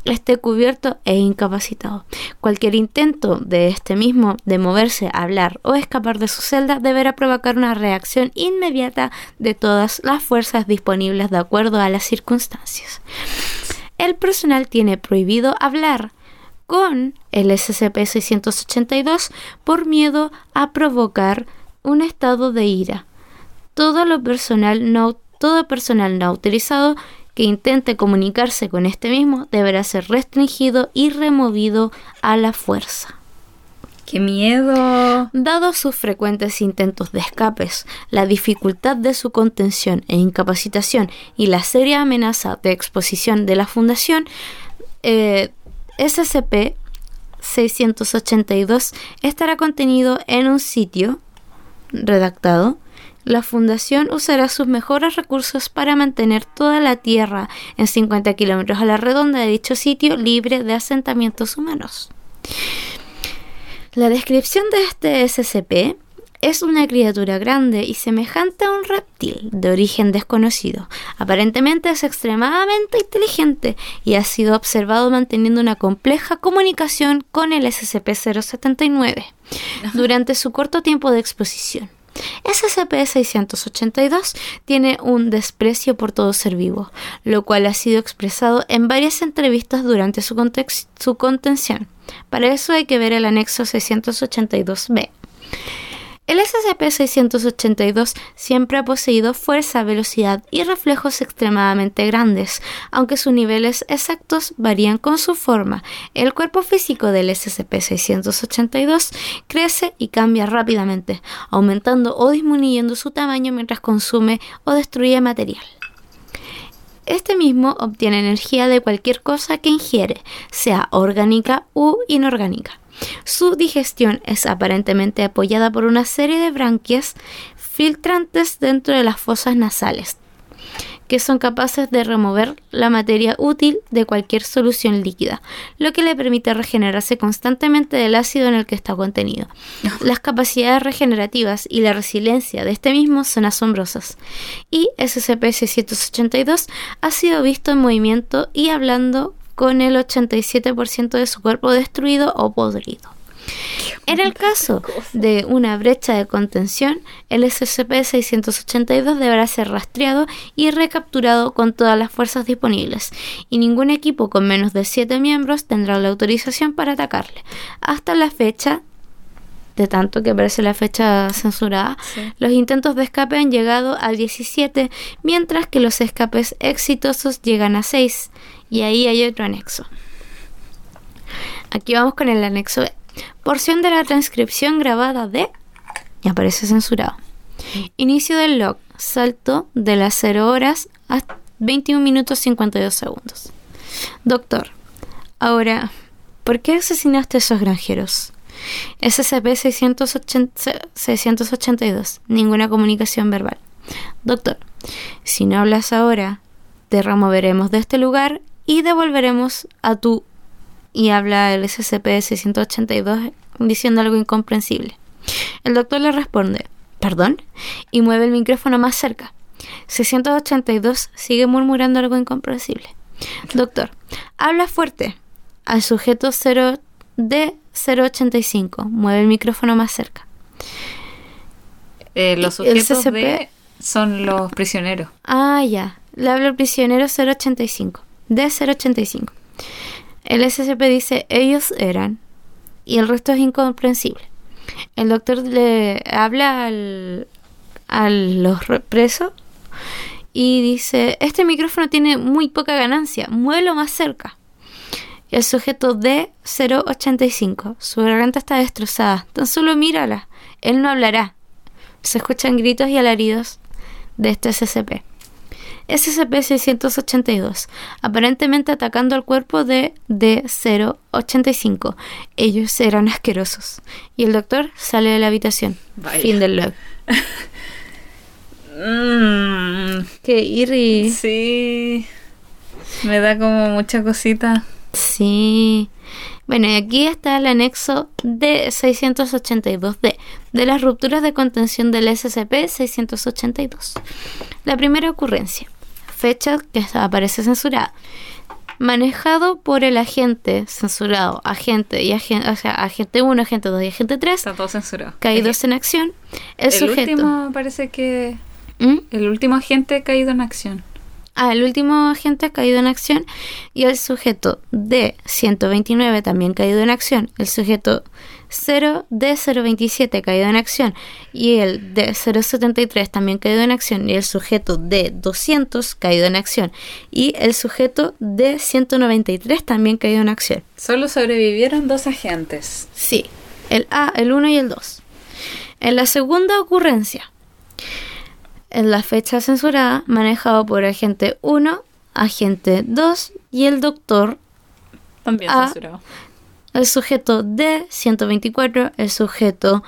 esté cubierto e incapacitado. Cualquier intento de este mismo de moverse, hablar o escapar de su celda deberá provocar una reacción inmediata de todas las fuerzas disponibles de acuerdo a las circunstancias. El personal tiene prohibido hablar con el SCP-682 por miedo a provocar un estado de ira. Todo lo personal no todo personal no autorizado que intente comunicarse con este mismo deberá ser restringido y removido a la fuerza. ¡Qué miedo! Dado sus frecuentes intentos de escapes, la dificultad de su contención e incapacitación y la seria amenaza de exposición de la Fundación, eh, SCP-682 estará contenido en un sitio redactado la fundación usará sus mejores recursos para mantener toda la tierra en 50 kilómetros a la redonda de dicho sitio libre de asentamientos humanos. La descripción de este SCP es una criatura grande y semejante a un reptil de origen desconocido. Aparentemente es extremadamente inteligente y ha sido observado manteniendo una compleja comunicación con el SCP-079 durante su corto tiempo de exposición. SCP-682 tiene un desprecio por todo ser vivo, lo cual ha sido expresado en varias entrevistas durante su, su contención. Para eso hay que ver el anexo 682b. El SCP-682 siempre ha poseído fuerza, velocidad y reflejos extremadamente grandes, aunque sus niveles exactos varían con su forma. El cuerpo físico del SCP-682 crece y cambia rápidamente, aumentando o disminuyendo su tamaño mientras consume o destruye material. Este mismo obtiene energía de cualquier cosa que ingiere, sea orgánica u inorgánica. Su digestión es aparentemente apoyada por una serie de branquias filtrantes dentro de las fosas nasales, que son capaces de remover la materia útil de cualquier solución líquida, lo que le permite regenerarse constantemente del ácido en el que está contenido. Las capacidades regenerativas y la resiliencia de este mismo son asombrosas, y SCP-682 ha sido visto en movimiento y hablando con el 87% de su cuerpo destruido o podrido. En el caso de una brecha de contención, el SCP-682 deberá ser rastreado y recapturado con todas las fuerzas disponibles, y ningún equipo con menos de 7 miembros tendrá la autorización para atacarle. Hasta la fecha, de tanto que aparece la fecha censurada, los intentos de escape han llegado a 17, mientras que los escapes exitosos llegan a 6 y ahí hay otro anexo. Aquí vamos con el anexo. Porción de la transcripción grabada de... Y aparece censurado. Inicio del log. Salto de las 0 horas a 21 minutos 52 segundos. Doctor, ahora, ¿por qué asesinaste a esos granjeros? SCP-682. Ninguna comunicación verbal. Doctor, si no hablas ahora, te removeremos de este lugar y devolveremos a tu y habla el SCP-682 diciendo algo incomprensible. El doctor le responde, ¿perdón? y mueve el micrófono más cerca. 682 sigue murmurando algo incomprensible. Doctor, habla fuerte. Al sujeto 0 d 085 mueve el micrófono más cerca. Eh, los sujetos D son los prisioneros. Ah, ya. Le habla el prisionero 085 de 085. El SCP dice ellos eran y el resto es incomprensible. El doctor le habla al, a los presos y dice, este micrófono tiene muy poca ganancia, muévelo más cerca. El sujeto D085, su garganta está destrozada, tan solo mírala, él no hablará. Se escuchan gritos y alaridos de este SCP. SCP-682, aparentemente atacando al cuerpo de D-085. Ellos eran asquerosos. Y el doctor sale de la habitación. Fin del log. mm. Qué irri. Sí. Me da como mucha cosita. Sí. Bueno, y aquí está el anexo D682D de las rupturas de contención del SCP-682. La primera ocurrencia fecha que aparece censurada. Manejado por el agente censurado, agente y agente, o sea, agente 1, agente 2 y agente 3. Está todo censurado. Caídos en acción. El, último parece que. ¿Mm? El último agente caído en acción. Ah, el último agente caído en acción y el sujeto D129 también caído en acción. El sujeto 0 D027 caído en acción y el D073 también caído en acción y el sujeto D200 caído en acción y el sujeto D193 también caído en acción. Solo sobrevivieron dos agentes. Sí, el A, el 1 y el 2. En la segunda ocurrencia, en la fecha censurada, manejado por agente 1, agente 2 y el doctor también censurado el sujeto D124, el sujeto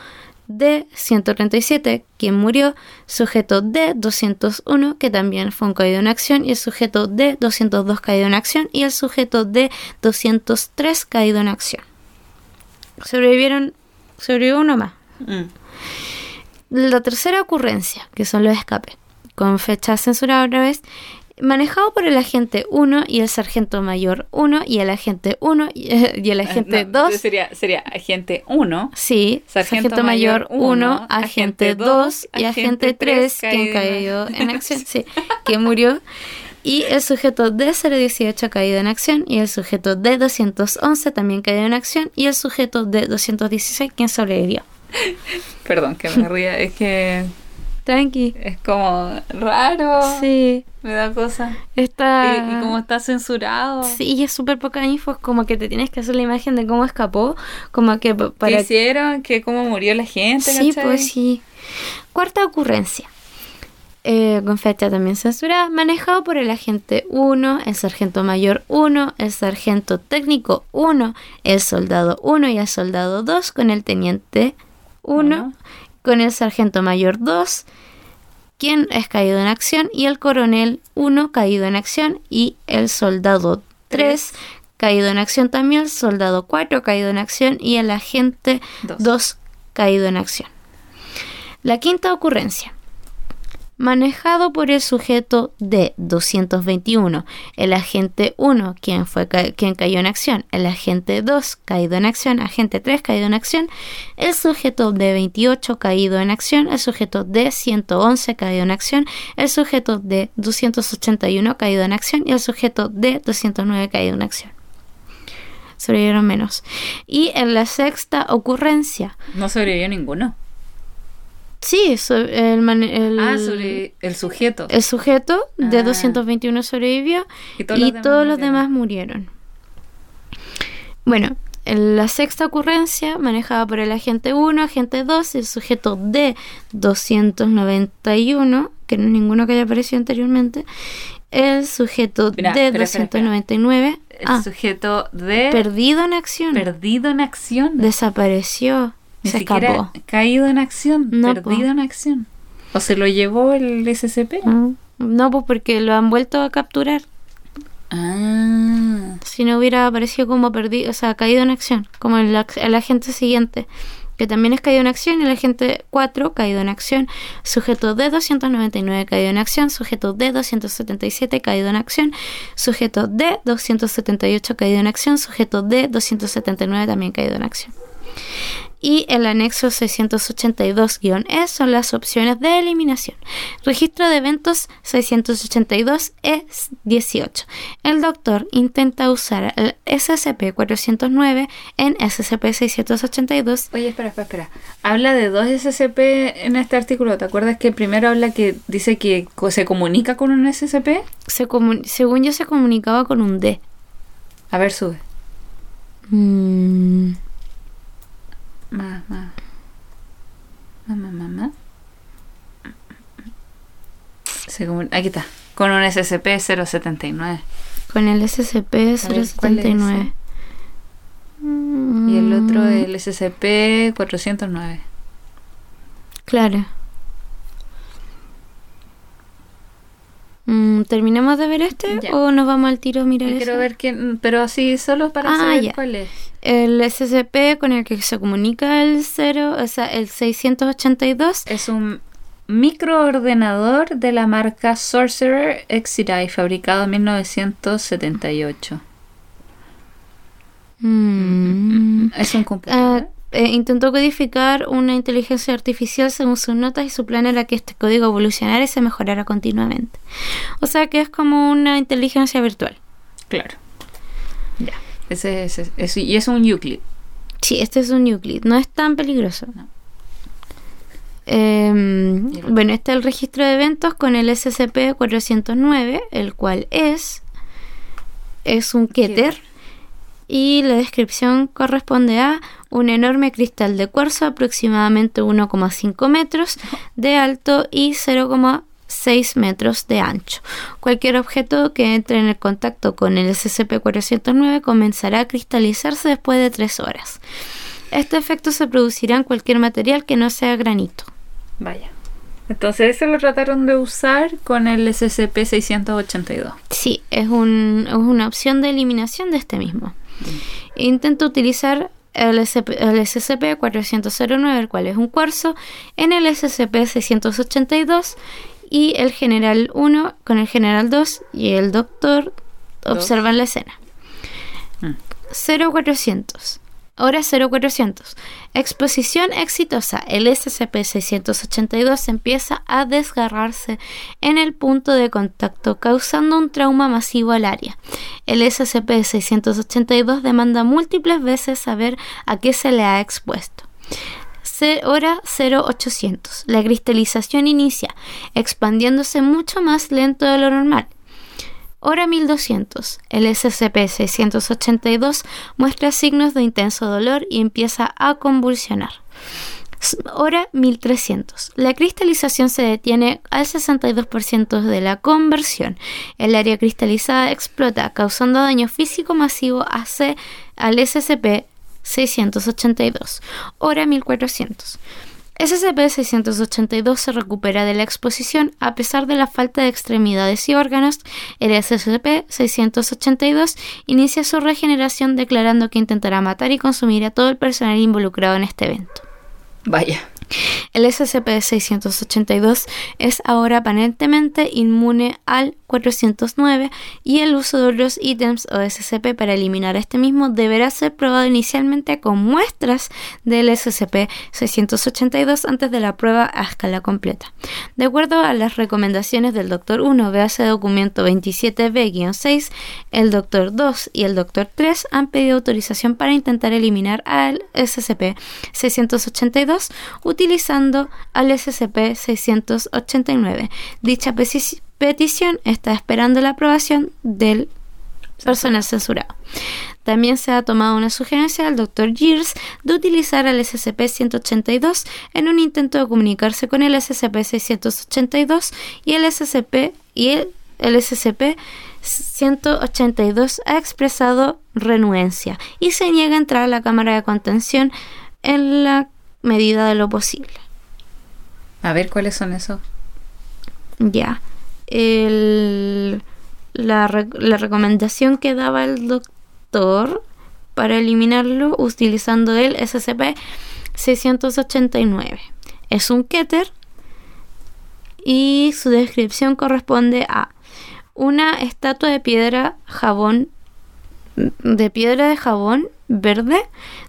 D137, quien murió, sujeto D201, que también fue un caído en acción, y el sujeto D202 caído en acción, y el sujeto D203 caído en acción. Sobrevivieron, sobrevivió uno más. Mm. La tercera ocurrencia, que son los escapes, con fecha censurada otra vez, manejado por el agente 1 y el sargento mayor 1 y el agente 1 y, y el agente No, 2. entonces Sería, sería agente 1. Sí, Sargento sargento, mayor mayor 1, uno, agente agente 2 dos, y agente agente 3, tres quien caído cayó en acción, sí, que murió. Y el sujeto D018 caído en acción y el sujeto D211 también caído en acción y el sujeto D216 quien sobrevivió. Perdón que me ría, es que Tranqui. es como raro. Sí, Me da cosa. está... Y, y como está censurado. Sí, y es súper poca info, es como que te tienes que hacer la imagen de cómo escapó, como que p- ¿Qué para... hicieron? ¿Que cómo murió la gente? Sí, ¿cachai? pues sí. Cuarta ocurrencia. Eh, con fecha también censurada, manejado por el agente 1, el sargento mayor 1, el sargento técnico 1, el soldado 1 y el soldado 2, con el teniente 1, Uno. Con el sargento mayor 2, quien es caído en acción, y el coronel 1 caído en acción, y el soldado 3 caído en acción también, el soldado 4 caído en acción, y el agente Dos. 2 caído en acción. La quinta ocurrencia. Manejado por el sujeto D221, el agente 1, quien, fue quien cayó en acción, el agente 2 caído en acción, agente 3 caído en acción, el sujeto D28 caído en acción, el sujeto D111 caído en acción, el sujeto D281 caído en acción. Y el sujeto D209 caído en acción. Sobrevivieron menos. Y en la sexta ocurrencia, No sobrevivió ninguno. Sí, so- el, Ah, sobre el sujeto. el sujeto de Ah. 221 sobrevivió Y y todos los demás los murieron. demás murieron. Bueno, en la sexta ocurrencia, manejada por el agente 1, agente 2, el sujeto de 291, que no es ninguno que haya aparecido anteriormente, el sujeto Espera, de espera, espera, espera. 299, El ah, sujeto de perdido en acción, perdido en acción. desapareció, Ni se siquiera escapó. caído en acción. No, perdido po. en acción. O se lo llevó el SCP. Ah, No, pues porque lo han vuelto a capturar. Ah. si no hubiera aparecido como perdido, o sea, caído en acción, como el, el agente siguiente, que también es caído en acción, el agente 4 caído en acción, sujeto D 299 caído en acción, sujeto D 277 caído en acción, sujeto D 278 caído en acción, sujeto D 279 también caído en acción. Y el anexo 682-E son las opciones de eliminación. Registro de eventos 682-E18. El doctor intenta usar el SCP-409 en SCP-682. Oye, espera, espera, espera. Habla de dos SCP en este artículo. ¿Te acuerdas que primero habla que dice que se comunica con un SCP? Se según yo se comunicaba con un D. A ver, sube. Mm, Más. Se comun- Aquí está. Con un SCP-079. con el SCP-079. Y el otro Mm, el SCP-409. Claro. ¿Terminamos de ver este Ya. o nos vamos al tiro a mirar quiero ver quién, pero así solo para Ah, saber ya. cuál es. El SCP con el que se comunica el 0, o sea, el 682, Es un microordenador de la marca Sorcerer Exidai, fabricado en 1978. mm, Es un computador. Eh, intentó codificar una inteligencia artificial según sus notas y su plan era que este código evolucionara y se mejorara continuamente. O sea que es como una inteligencia virtual. Claro. Ya. Ese, ese- ese- y es un Euclid. Sí, este es un Euclid, no es tan peligroso. No. El- bueno, este es el registro de eventos con el SCP-409, el cual es, es un Keter. Y la descripción corresponde a un enorme cristal de cuarzo aproximadamente 1,5 metros de alto y 0,6 metros de ancho. Cualquier objeto que entre en el contacto con el SCP-409 comenzará a cristalizarse después de 3 horas. Este efecto se producirá en cualquier material que no sea granito. Vaya. Entonces eso lo trataron de usar con el SCP-682. Sí, es, un, es una opción de eliminación de este mismo. Intenta utilizar el, SCP-409, el cual es un cuarzo, en el SCP-682 y el General 1 con el General 2 y el Doctor observan la escena. 0400. Hora 0400. Exposición exitosa. El SCP-682 empieza a desgarrarse en el punto de contacto, causando un trauma masivo al área. El SCP-682 demanda múltiples veces saber a qué se le ha expuesto. Hora 0800. La cristalización inicia, expandiéndose mucho más lento de lo normal. Hora 1200. El SCP-682 muestra signos de intenso dolor y empieza a convulsionar. Hora 1300. La cristalización se detiene al 62% de la conversión. El área cristalizada explota, causando daño físico masivo AC al SCP-682. Hora 1400. SCP-682 se recupera de la exposición a pesar de la falta de extremidades y órganos. El SCP-682 inicia su regeneración declarando que intentará matar y consumir a todo el personal involucrado en este evento. Vaya. El SCP-682 es ahora aparentemente inmune al 409 y el uso de otros ítems o SCP para eliminar este mismo deberá ser probado inicialmente con muestras del SCP-682 antes de la prueba a escala completa. De acuerdo a las recomendaciones del Dr. 1, véase documento 27B-6, el Dr. 2 y el Dr. 3 han pedido autorización para intentar eliminar al SCP-682 utilizando al SCP-689. Dicha petición está esperando la aprobación del personal censurado. También se ha tomado una sugerencia del Dr. Gears de utilizar al SCP-182 en un intento de comunicarse con el SCP-682 y el SCP y el, el SCP-182 ha expresado renuencia y se niega a entrar a la cámara de contención en la medida de lo posible. A ver, ¿cuáles son esos? Ya. El, la, la recomendación que daba el doctor para eliminarlo utilizando el SCP-689. Es un Keter y su descripción corresponde a una estatua de piedra jabón de piedra de jabón verde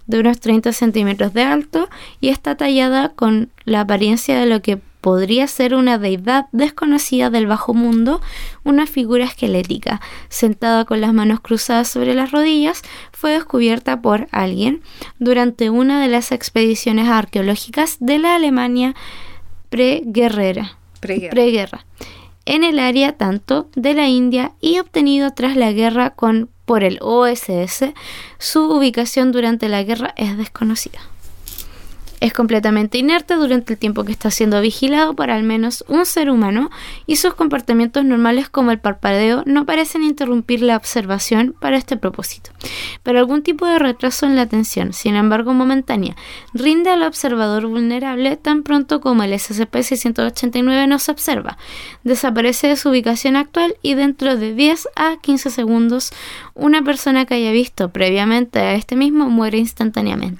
de unos 30 centímetros de alto y está tallada con la apariencia de lo que podría ser una deidad desconocida del bajo mundo, una figura esquelética, sentada con las manos cruzadas sobre las rodillas, fue descubierta por alguien durante una de las expediciones arqueológicas de la Alemania preguerrera, preguerra, en el área tanto de la India y obtenido tras la guerra con por el OSS, su ubicación durante la guerra es desconocida. Es completamente inerte durante el tiempo que está siendo vigilado por al menos un ser humano y sus comportamientos normales como el parpadeo no parecen interrumpir la observación para este propósito. Pero algún tipo de retraso en la atención, sin embargo momentánea, rinde al observador vulnerable tan pronto como el SCP-689 no se observa. Desaparece de su ubicación actual y dentro de 10 a 15 segundos una persona que haya visto previamente a este mismo muere instantáneamente,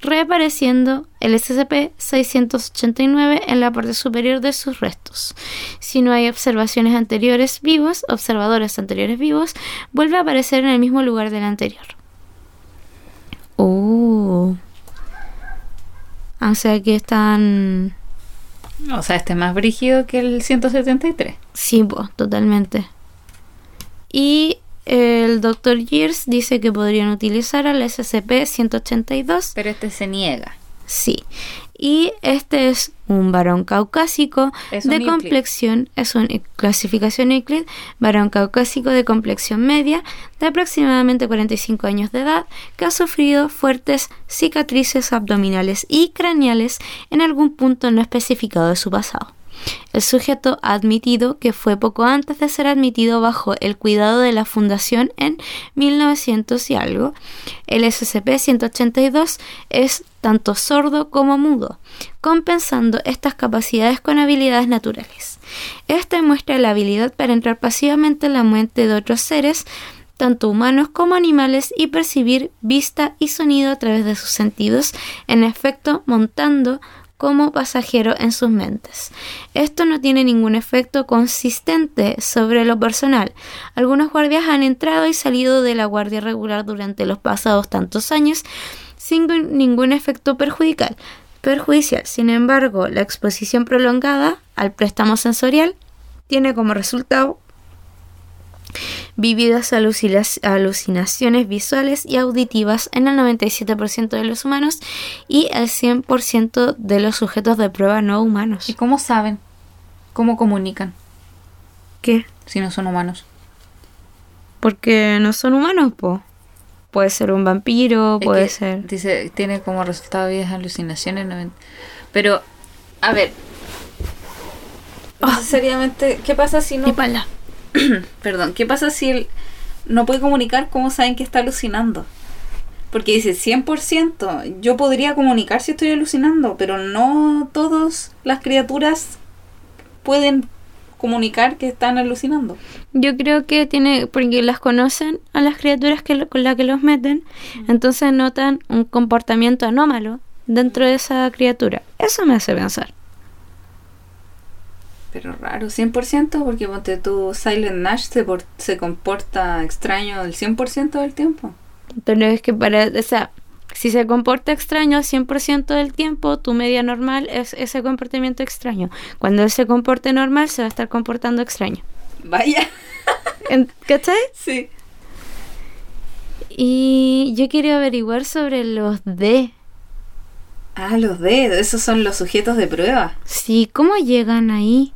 reapareciendo el SCP-689 en la parte superior de sus restos. Si no hay observaciones anteriores vivos, observadores anteriores vivos, vuelve a aparecer en el mismo lugar del anterior. Oh. O sea que están... O sea, este es más brígido que el 173. Sí, totalmente. Y el Dr. Gears dice que podrían utilizar al SCP-182. Pero este se niega. Sí. Y este es un varón caucásico de complexión, es una clasificación Euclid, varón caucásico de complexión media, de aproximadamente 45 años de edad, que ha sufrido fuertes cicatrices abdominales y craneales en algún punto no especificado de su pasado. El sujeto ha admitido que fue poco antes de ser admitido bajo el cuidado de la Fundación en 1900 y algo. El SCP-182 es tanto sordo como mudo, compensando estas capacidades con habilidades naturales. Esta muestra la habilidad para entrar pasivamente en la mente de otros seres, tanto humanos como animales, y percibir vista y sonido a través de sus sentidos, en efecto montando como pasajero en sus mentes. Esto no tiene ningún efecto consistente sobre lo personal. Algunos guardias han entrado y salido de la guardia regular durante los pasados tantos años sin ningún efecto perjudicial. perjudicial. Sin embargo, la exposición prolongada al préstamo sensorial tiene como resultado vividas alucinaciones visuales y auditivas en el 97% de los humanos y el 100% de los sujetos de prueba no humanos. ¿Y cómo saben? ¿Cómo comunican? ¿Qué? Si no son humanos. Porque no son humanos, po. Puede ser un vampiro, puede ser. Dice, tiene como resultado vidas alucinaciones. Pero, a ver. Oh. Seriamente, ¿qué pasa si no. Perdón, ¿qué pasa si él no puede comunicar cómo saben que está alucinando? Porque dice 100%, yo podría comunicar si estoy alucinando, pero no todas las criaturas pueden comunicar que están alucinando. Yo creo que tiene, porque las conocen a las criaturas que, con las que los meten, entonces notan un comportamiento anómalo dentro de esa criatura. Eso me hace pensar. Pero raro, 100%, porque ponte tu Silent Nash se, se comporta extraño el 100% del tiempo. Pero es que para, o sea, si se comporta extraño el 100% del tiempo, tu media normal es ese comportamiento extraño. Cuando él se comporte normal, se va a estar comportando extraño. Vaya. ¿Cachai? Sí. Y yo quería averiguar sobre los D. Ah, los D, esos son los sujetos de prueba. Sí, ¿cómo llegan ahí?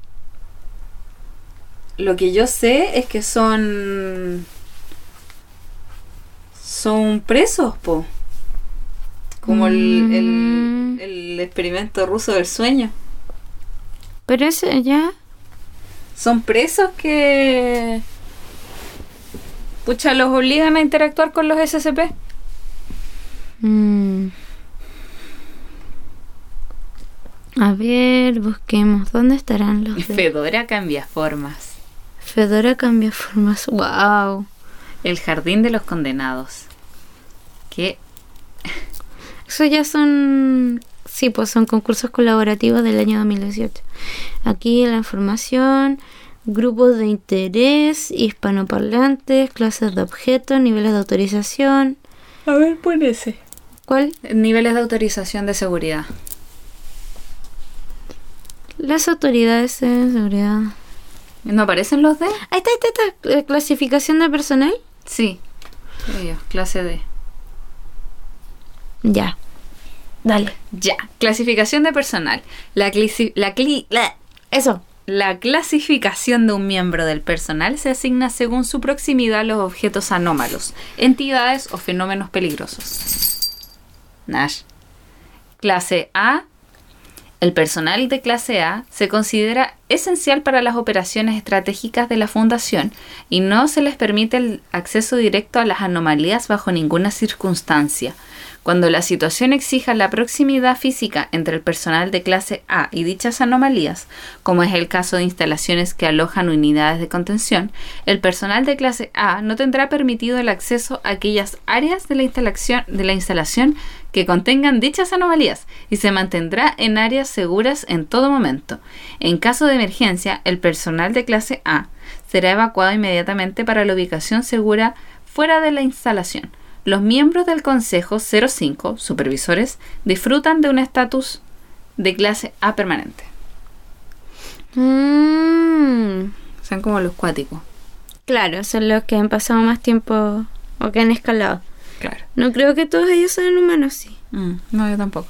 Lo que yo sé es que son. Son presos, po. Como el, mm. el, experimento ruso del sueño. Pero ese ya. Son presos que. Pucha, los obligan a interactuar con los SCP. Mm. A ver, busquemos. ¿Dónde estarán los.? Fedora cambia formas. Fedora cambia formas. ¡Wow! El jardín de los condenados. ¿Qué? Eso ya son. Sí, pues son concursos colaborativos del año 2018. Aquí la información, grupos de interés, hispanoparlantes, clases de objetos, niveles de autorización. A ver, pon ese. ¿Cuál? Niveles de autorización de seguridad. Las autoridades de seguridad. ¿No aparecen los D? Ahí está, está, está. ¿Clasificación de personal? Sí. clase D. Ya. Dale. Ya. Clasificación de personal. La, la, la Eso. La clasificación de un miembro del personal se asigna según su proximidad a los objetos anómalos, entidades o fenómenos peligrosos. Nash. Clase A el personal de clase A se considera esencial para las operaciones estratégicas de la Fundación y no se les permite el acceso directo a las anomalías bajo ninguna circunstancia. Cuando la situación exija la proximidad física entre el personal de clase A y dichas anomalías, como es el caso de instalaciones que alojan unidades de contención, el personal de clase A no tendrá permitido el acceso a aquellas áreas de la instalación, que contengan dichas anomalías y se mantendrá en áreas seguras en todo momento. En caso de emergencia, el personal de clase A será evacuado inmediatamente para la ubicación segura fuera de la instalación. Los miembros del Consejo 05, supervisores, disfrutan de un estatus de clase A permanente. Mm. Son como los cuáticos. Claro, son los que han pasado más tiempo o que han escalado. Claro. No creo que todos ellos sean humanos, sí. Mm, no, yo tampoco.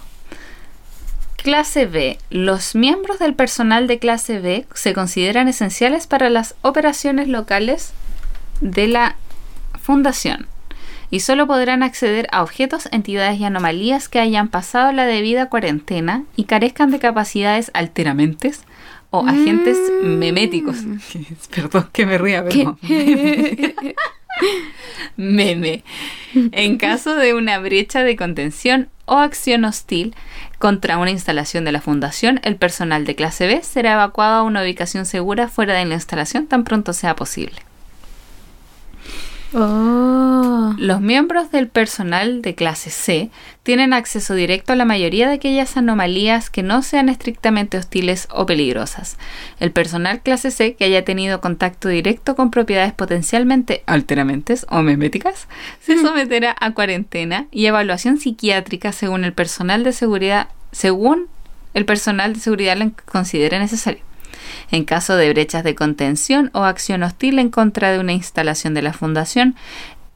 Clase B. Los miembros del personal de clase B se consideran esenciales para las operaciones locales de la fundación y solo podrán acceder a objetos, entidades y anomalías que hayan pasado la debida cuarentena y carezcan de capacidades alteramentes o agentes Mm. meméticos. Perdón que me ría, pero... Meme. En caso de una brecha de contención o acción hostil contra una instalación de la fundación, el personal de clase B será evacuado a una ubicación segura fuera de la instalación tan pronto sea posible. Oh. Los miembros del personal de clase C tienen acceso directo a la mayoría de aquellas anomalías que no sean estrictamente hostiles o peligrosas. El personal clase C que haya tenido contacto directo con propiedades potencialmente alteramentes o meméticas se someterá a cuarentena y evaluación psiquiátrica según el personal de seguridad según el personal de seguridad lo considere necesario. En caso de brechas de contención o acción hostil en contra de una instalación de la fundación,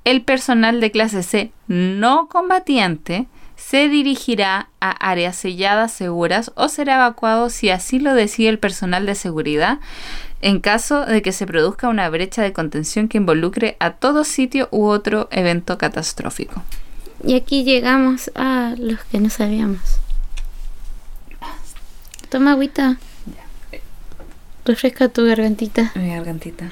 el personal de clase C no combatiente se dirigirá a áreas selladas seguras o será evacuado si así lo decide el personal de seguridad en caso de que se produzca una brecha de contención que involucre a todo sitio u otro evento catastrófico. Y aquí llegamos a los que no sabíamos. Toma agüita. Refresca tu gargantita. Mi gargantita.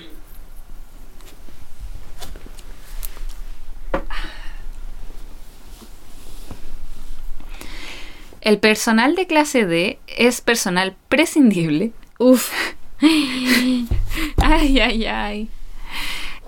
El personal de clase D es personal prescindible. Uf. Ay, ay, ay.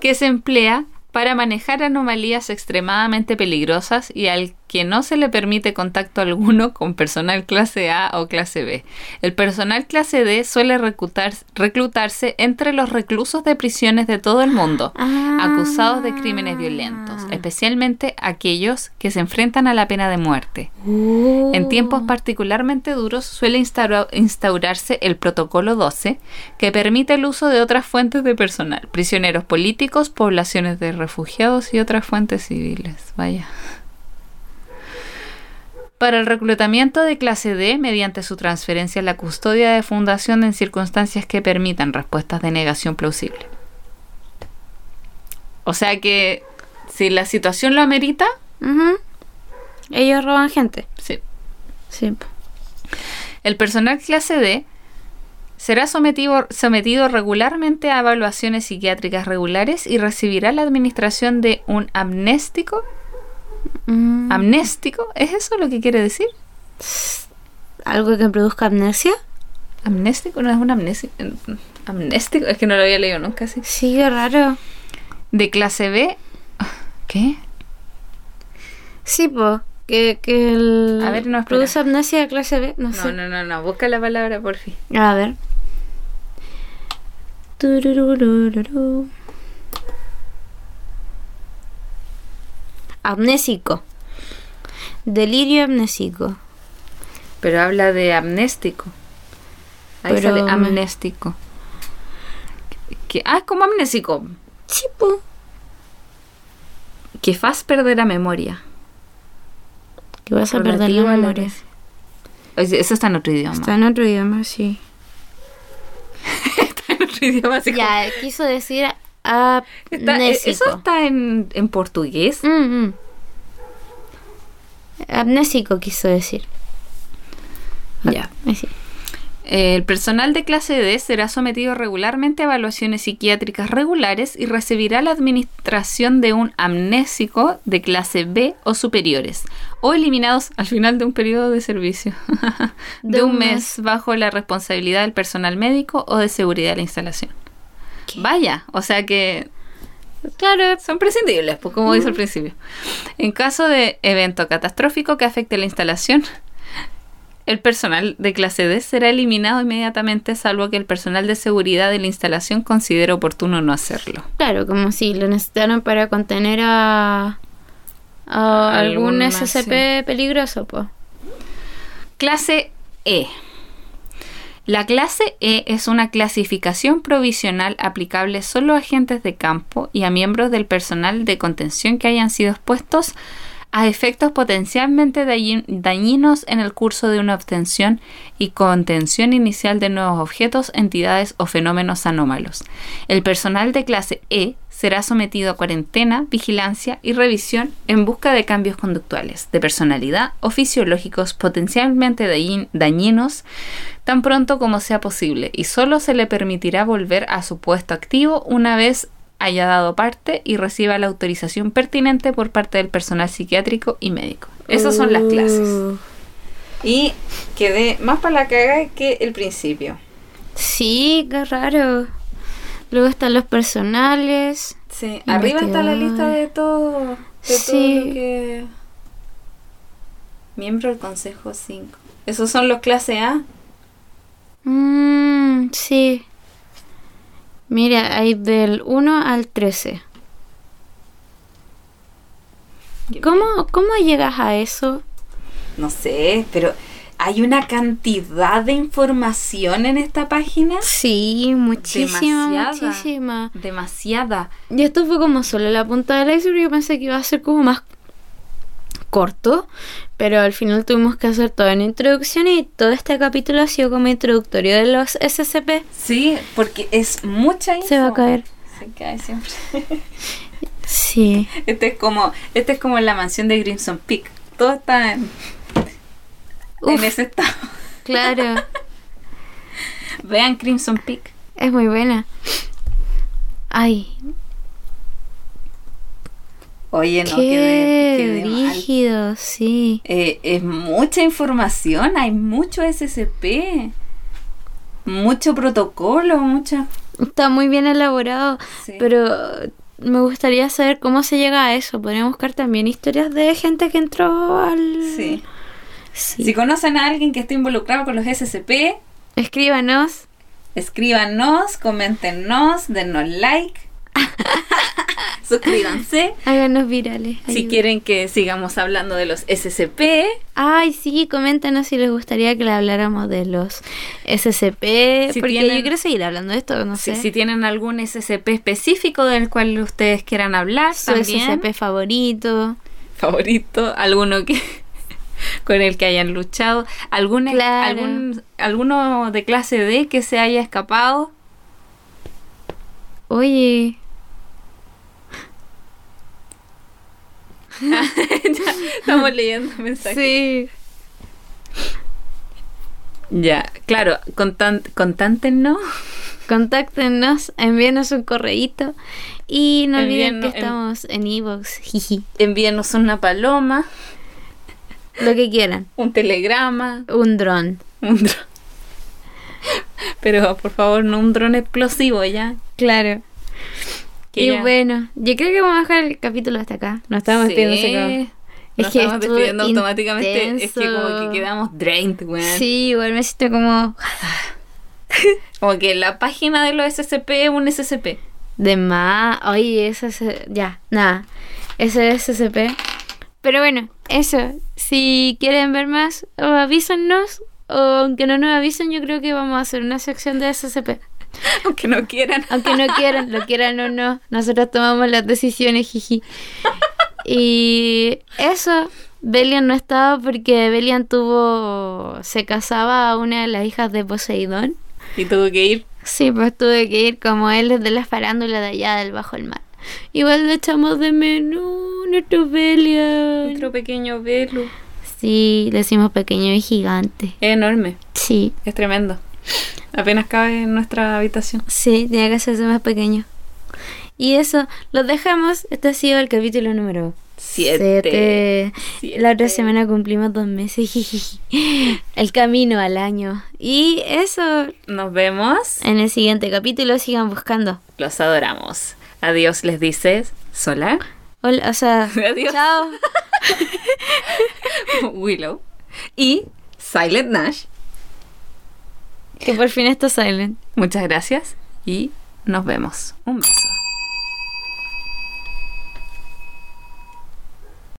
Que se emplea para manejar anomalías extremadamente peligrosas y al que no se le permite contacto alguno con personal clase A o clase B. El personal clase D suele reclutar- reclutarse entre los reclusos de prisiones de todo el mundo, Ah. acusados de crímenes violentos, especialmente aquellos que se enfrentan a la pena de muerte. En tiempos particularmente duros suele instaura- instaurarse el Protocolo 12, que permite el uso de otras fuentes de personal, prisioneros políticos, poblaciones de refugiados y otras fuentes civiles. Vaya. Para el reclutamiento de clase D, mediante su transferencia a la custodia de fundación en circunstancias que permitan respuestas de negación plausible. O sea que si la situación lo amerita. Ellos roban gente. sí, Sí. El personal clase D será sometido, sometido regularmente a evaluaciones psiquiátricas regulares y recibirá la administración de un amnéstico. Mm. ¿Amnéstico? ¿Es eso lo que quiere decir? ¿Algo que produzca amnesia? ¿Amnéstico? ¿No es un amnésico? ¿Amnéstico? Es que no lo había leído nunca así. Sí, qué raro. De clase B. ¿Qué? Sí, po. Que, que el A ver, no, espera. produce amnesia de clase B. No, No, sé. no, no, no. Busca la palabra por fin. A ver. Turururururu. Amnésico. Delirio amnésico. Pero habla de amnéstico. Ahí Pero sale amnéstico. Que, ah, es como amnésico. Sí, po. Que faz perder la memoria. Que vas a perder Relativo la la memoria. Oye, Eso está en otro idioma. Está en otro idioma, sí. Está en otro idioma. así como- Ya, quiso decir Está- eh, eso está en, en portugués. Mm, mm. Amnésico quiso decir. Ya. Sí. El personal de clase D será sometido regularmente a evaluaciones psiquiátricas regulares y recibirá la administración de un amnésico de clase B o superiores, o eliminados al final de un periodo de servicio de, De un un mes, mes. bajo la responsabilidad del personal médico o de seguridad de la instalación. Vaya, o sea que Claro, son prescindibles, pues como dice al principio. En caso de evento catastrófico que afecte la instalación, el personal de clase D será eliminado inmediatamente, salvo que el personal de seguridad de la instalación considere oportuno no hacerlo. claro, como si lo necesitaron para contener a, a algún SCP peligroso, pues. Clase E. La clase E es una clasificación provisional aplicable solo a agentes de campo y a miembros del personal de contención que hayan sido expuestos a efectos potencialmente dañi- dañinos en el curso de una obtención y contención inicial de nuevos objetos, entidades o fenómenos anómalos. El personal de clase E será sometido a cuarentena, vigilancia y revisión en busca de cambios conductuales, de personalidad o fisiológicos potencialmente dañi- dañinos tan pronto como sea posible y solo se le permitirá volver a su puesto activo una vez haya dado parte y reciba la autorización pertinente por parte del personal psiquiátrico y médico. Esas son las clases. Uh, Y quedé más para la caga que el principio. Sí, qué raro. Luego están los personales. Sí, arriba está la lista de todo, de Sí. todo lo que... Miembro del Consejo 5. Esos son los clase A. Mm, sí. Mira, hay del 1 al 13. ¿Cómo, ¿Cómo llegas a eso? No sé, pero hay una cantidad de información en esta página. Sí, muchísima, Demasiada. muchísima. Demasiada. Y esto fue como solo la punta del iceberg. Yo pensé que iba a ser como más corto, pero al final tuvimos que hacer toda una introducción y todo este capítulo ha sido como introductorio de los SCP. Sí, porque es mucha info. Se va a caer. Se cae siempre. Sí. Este es como, este es como la mansión de Crimson Peak. Todo está en, en ese estado. claro. Vean Crimson Peak. Es muy buena. Ay, Oye, no, qué quedé, quedé mal. rígido, sí. Eh, es mucha información, hay mucho SCP, mucho protocolo, mucha... Está muy bien elaborado, Sí. pero me gustaría saber cómo se llega a eso. Podríamos buscar también historias de gente que entró al... Sí. Sí. Si conocen a alguien que esté involucrado con los SCP, Escríbanos. escríbanos, coméntenos, denos like, suscríbanse. Háganos virales. Si ayuda. quieren que sigamos hablando de los SCP, Ay, sí, coméntanos si les gustaría que le habláramos de los SCP. Si porque tienen- yo quiero seguir hablando de esto, no si, sé. si tienen algún SCP específico del cual ustedes quieran hablar, Su también. SCP favorito. favorito, alguno que con el que hayan luchado, algún, Claro. algún alguno de clase D que se haya escapado. Oye, estamos leyendo mensajes. sí. Ya, claro, contan, contántenos. Contáctenos, envíenos un correíto. Y no olviden que estamos en Evox. Envíenos una paloma, Lo que quieran. un telegrama, Un dron. un dron. Pero por favor, no un dron explosivo ya. Claro. Que y ya- bueno, yo creo que vamos a dejar el capítulo hasta acá. Nos estamos Sí. despidiendo, Es que estamos despidiendo automáticamente. Es que como que quedamos drained, weón. Sí, igual me siento como Como que la página de los SCP es un SCP. de más. Oye, eso es. Ya, nada. Ese es SCP. Pero bueno, eso. Si quieren ver más, avísennos. O aunque no nos avisen, yo creo que vamos a hacer una sección de SCP. Aunque no quieran. Aunque no quieran, lo quieran o no. Nosotros tomamos las decisiones, jiji. Y eso. Belian no estaba porque Belian tuvo. Se casaba a una de las hijas de Poseidón. Y tuvo que ir. Sí, pues tuve que ir como él es de la farándula de allá del bajo el mar. Igual le echamos de menos nuestro Belian. Nuestro pequeño Belu. Sí, le decimos pequeño y gigante. Es enorme. Sí, Es tremendo. Apenas cabe en nuestra habitación. sí, tenía que hacerse más pequeño. Y eso, los dejamos. Este ha sido el capítulo número Siete. siete. La otra semana cumplimos dos meses. El camino al año. Y eso, Nos vemos. en el siguiente capítulo sigan buscando. Los adoramos. Adiós, les dices. Solar. Hola, o sea, Adiós. chao. Willow. Y Silent Nash. Que por fin está silent. Muchas gracias y nos vemos. Un beso.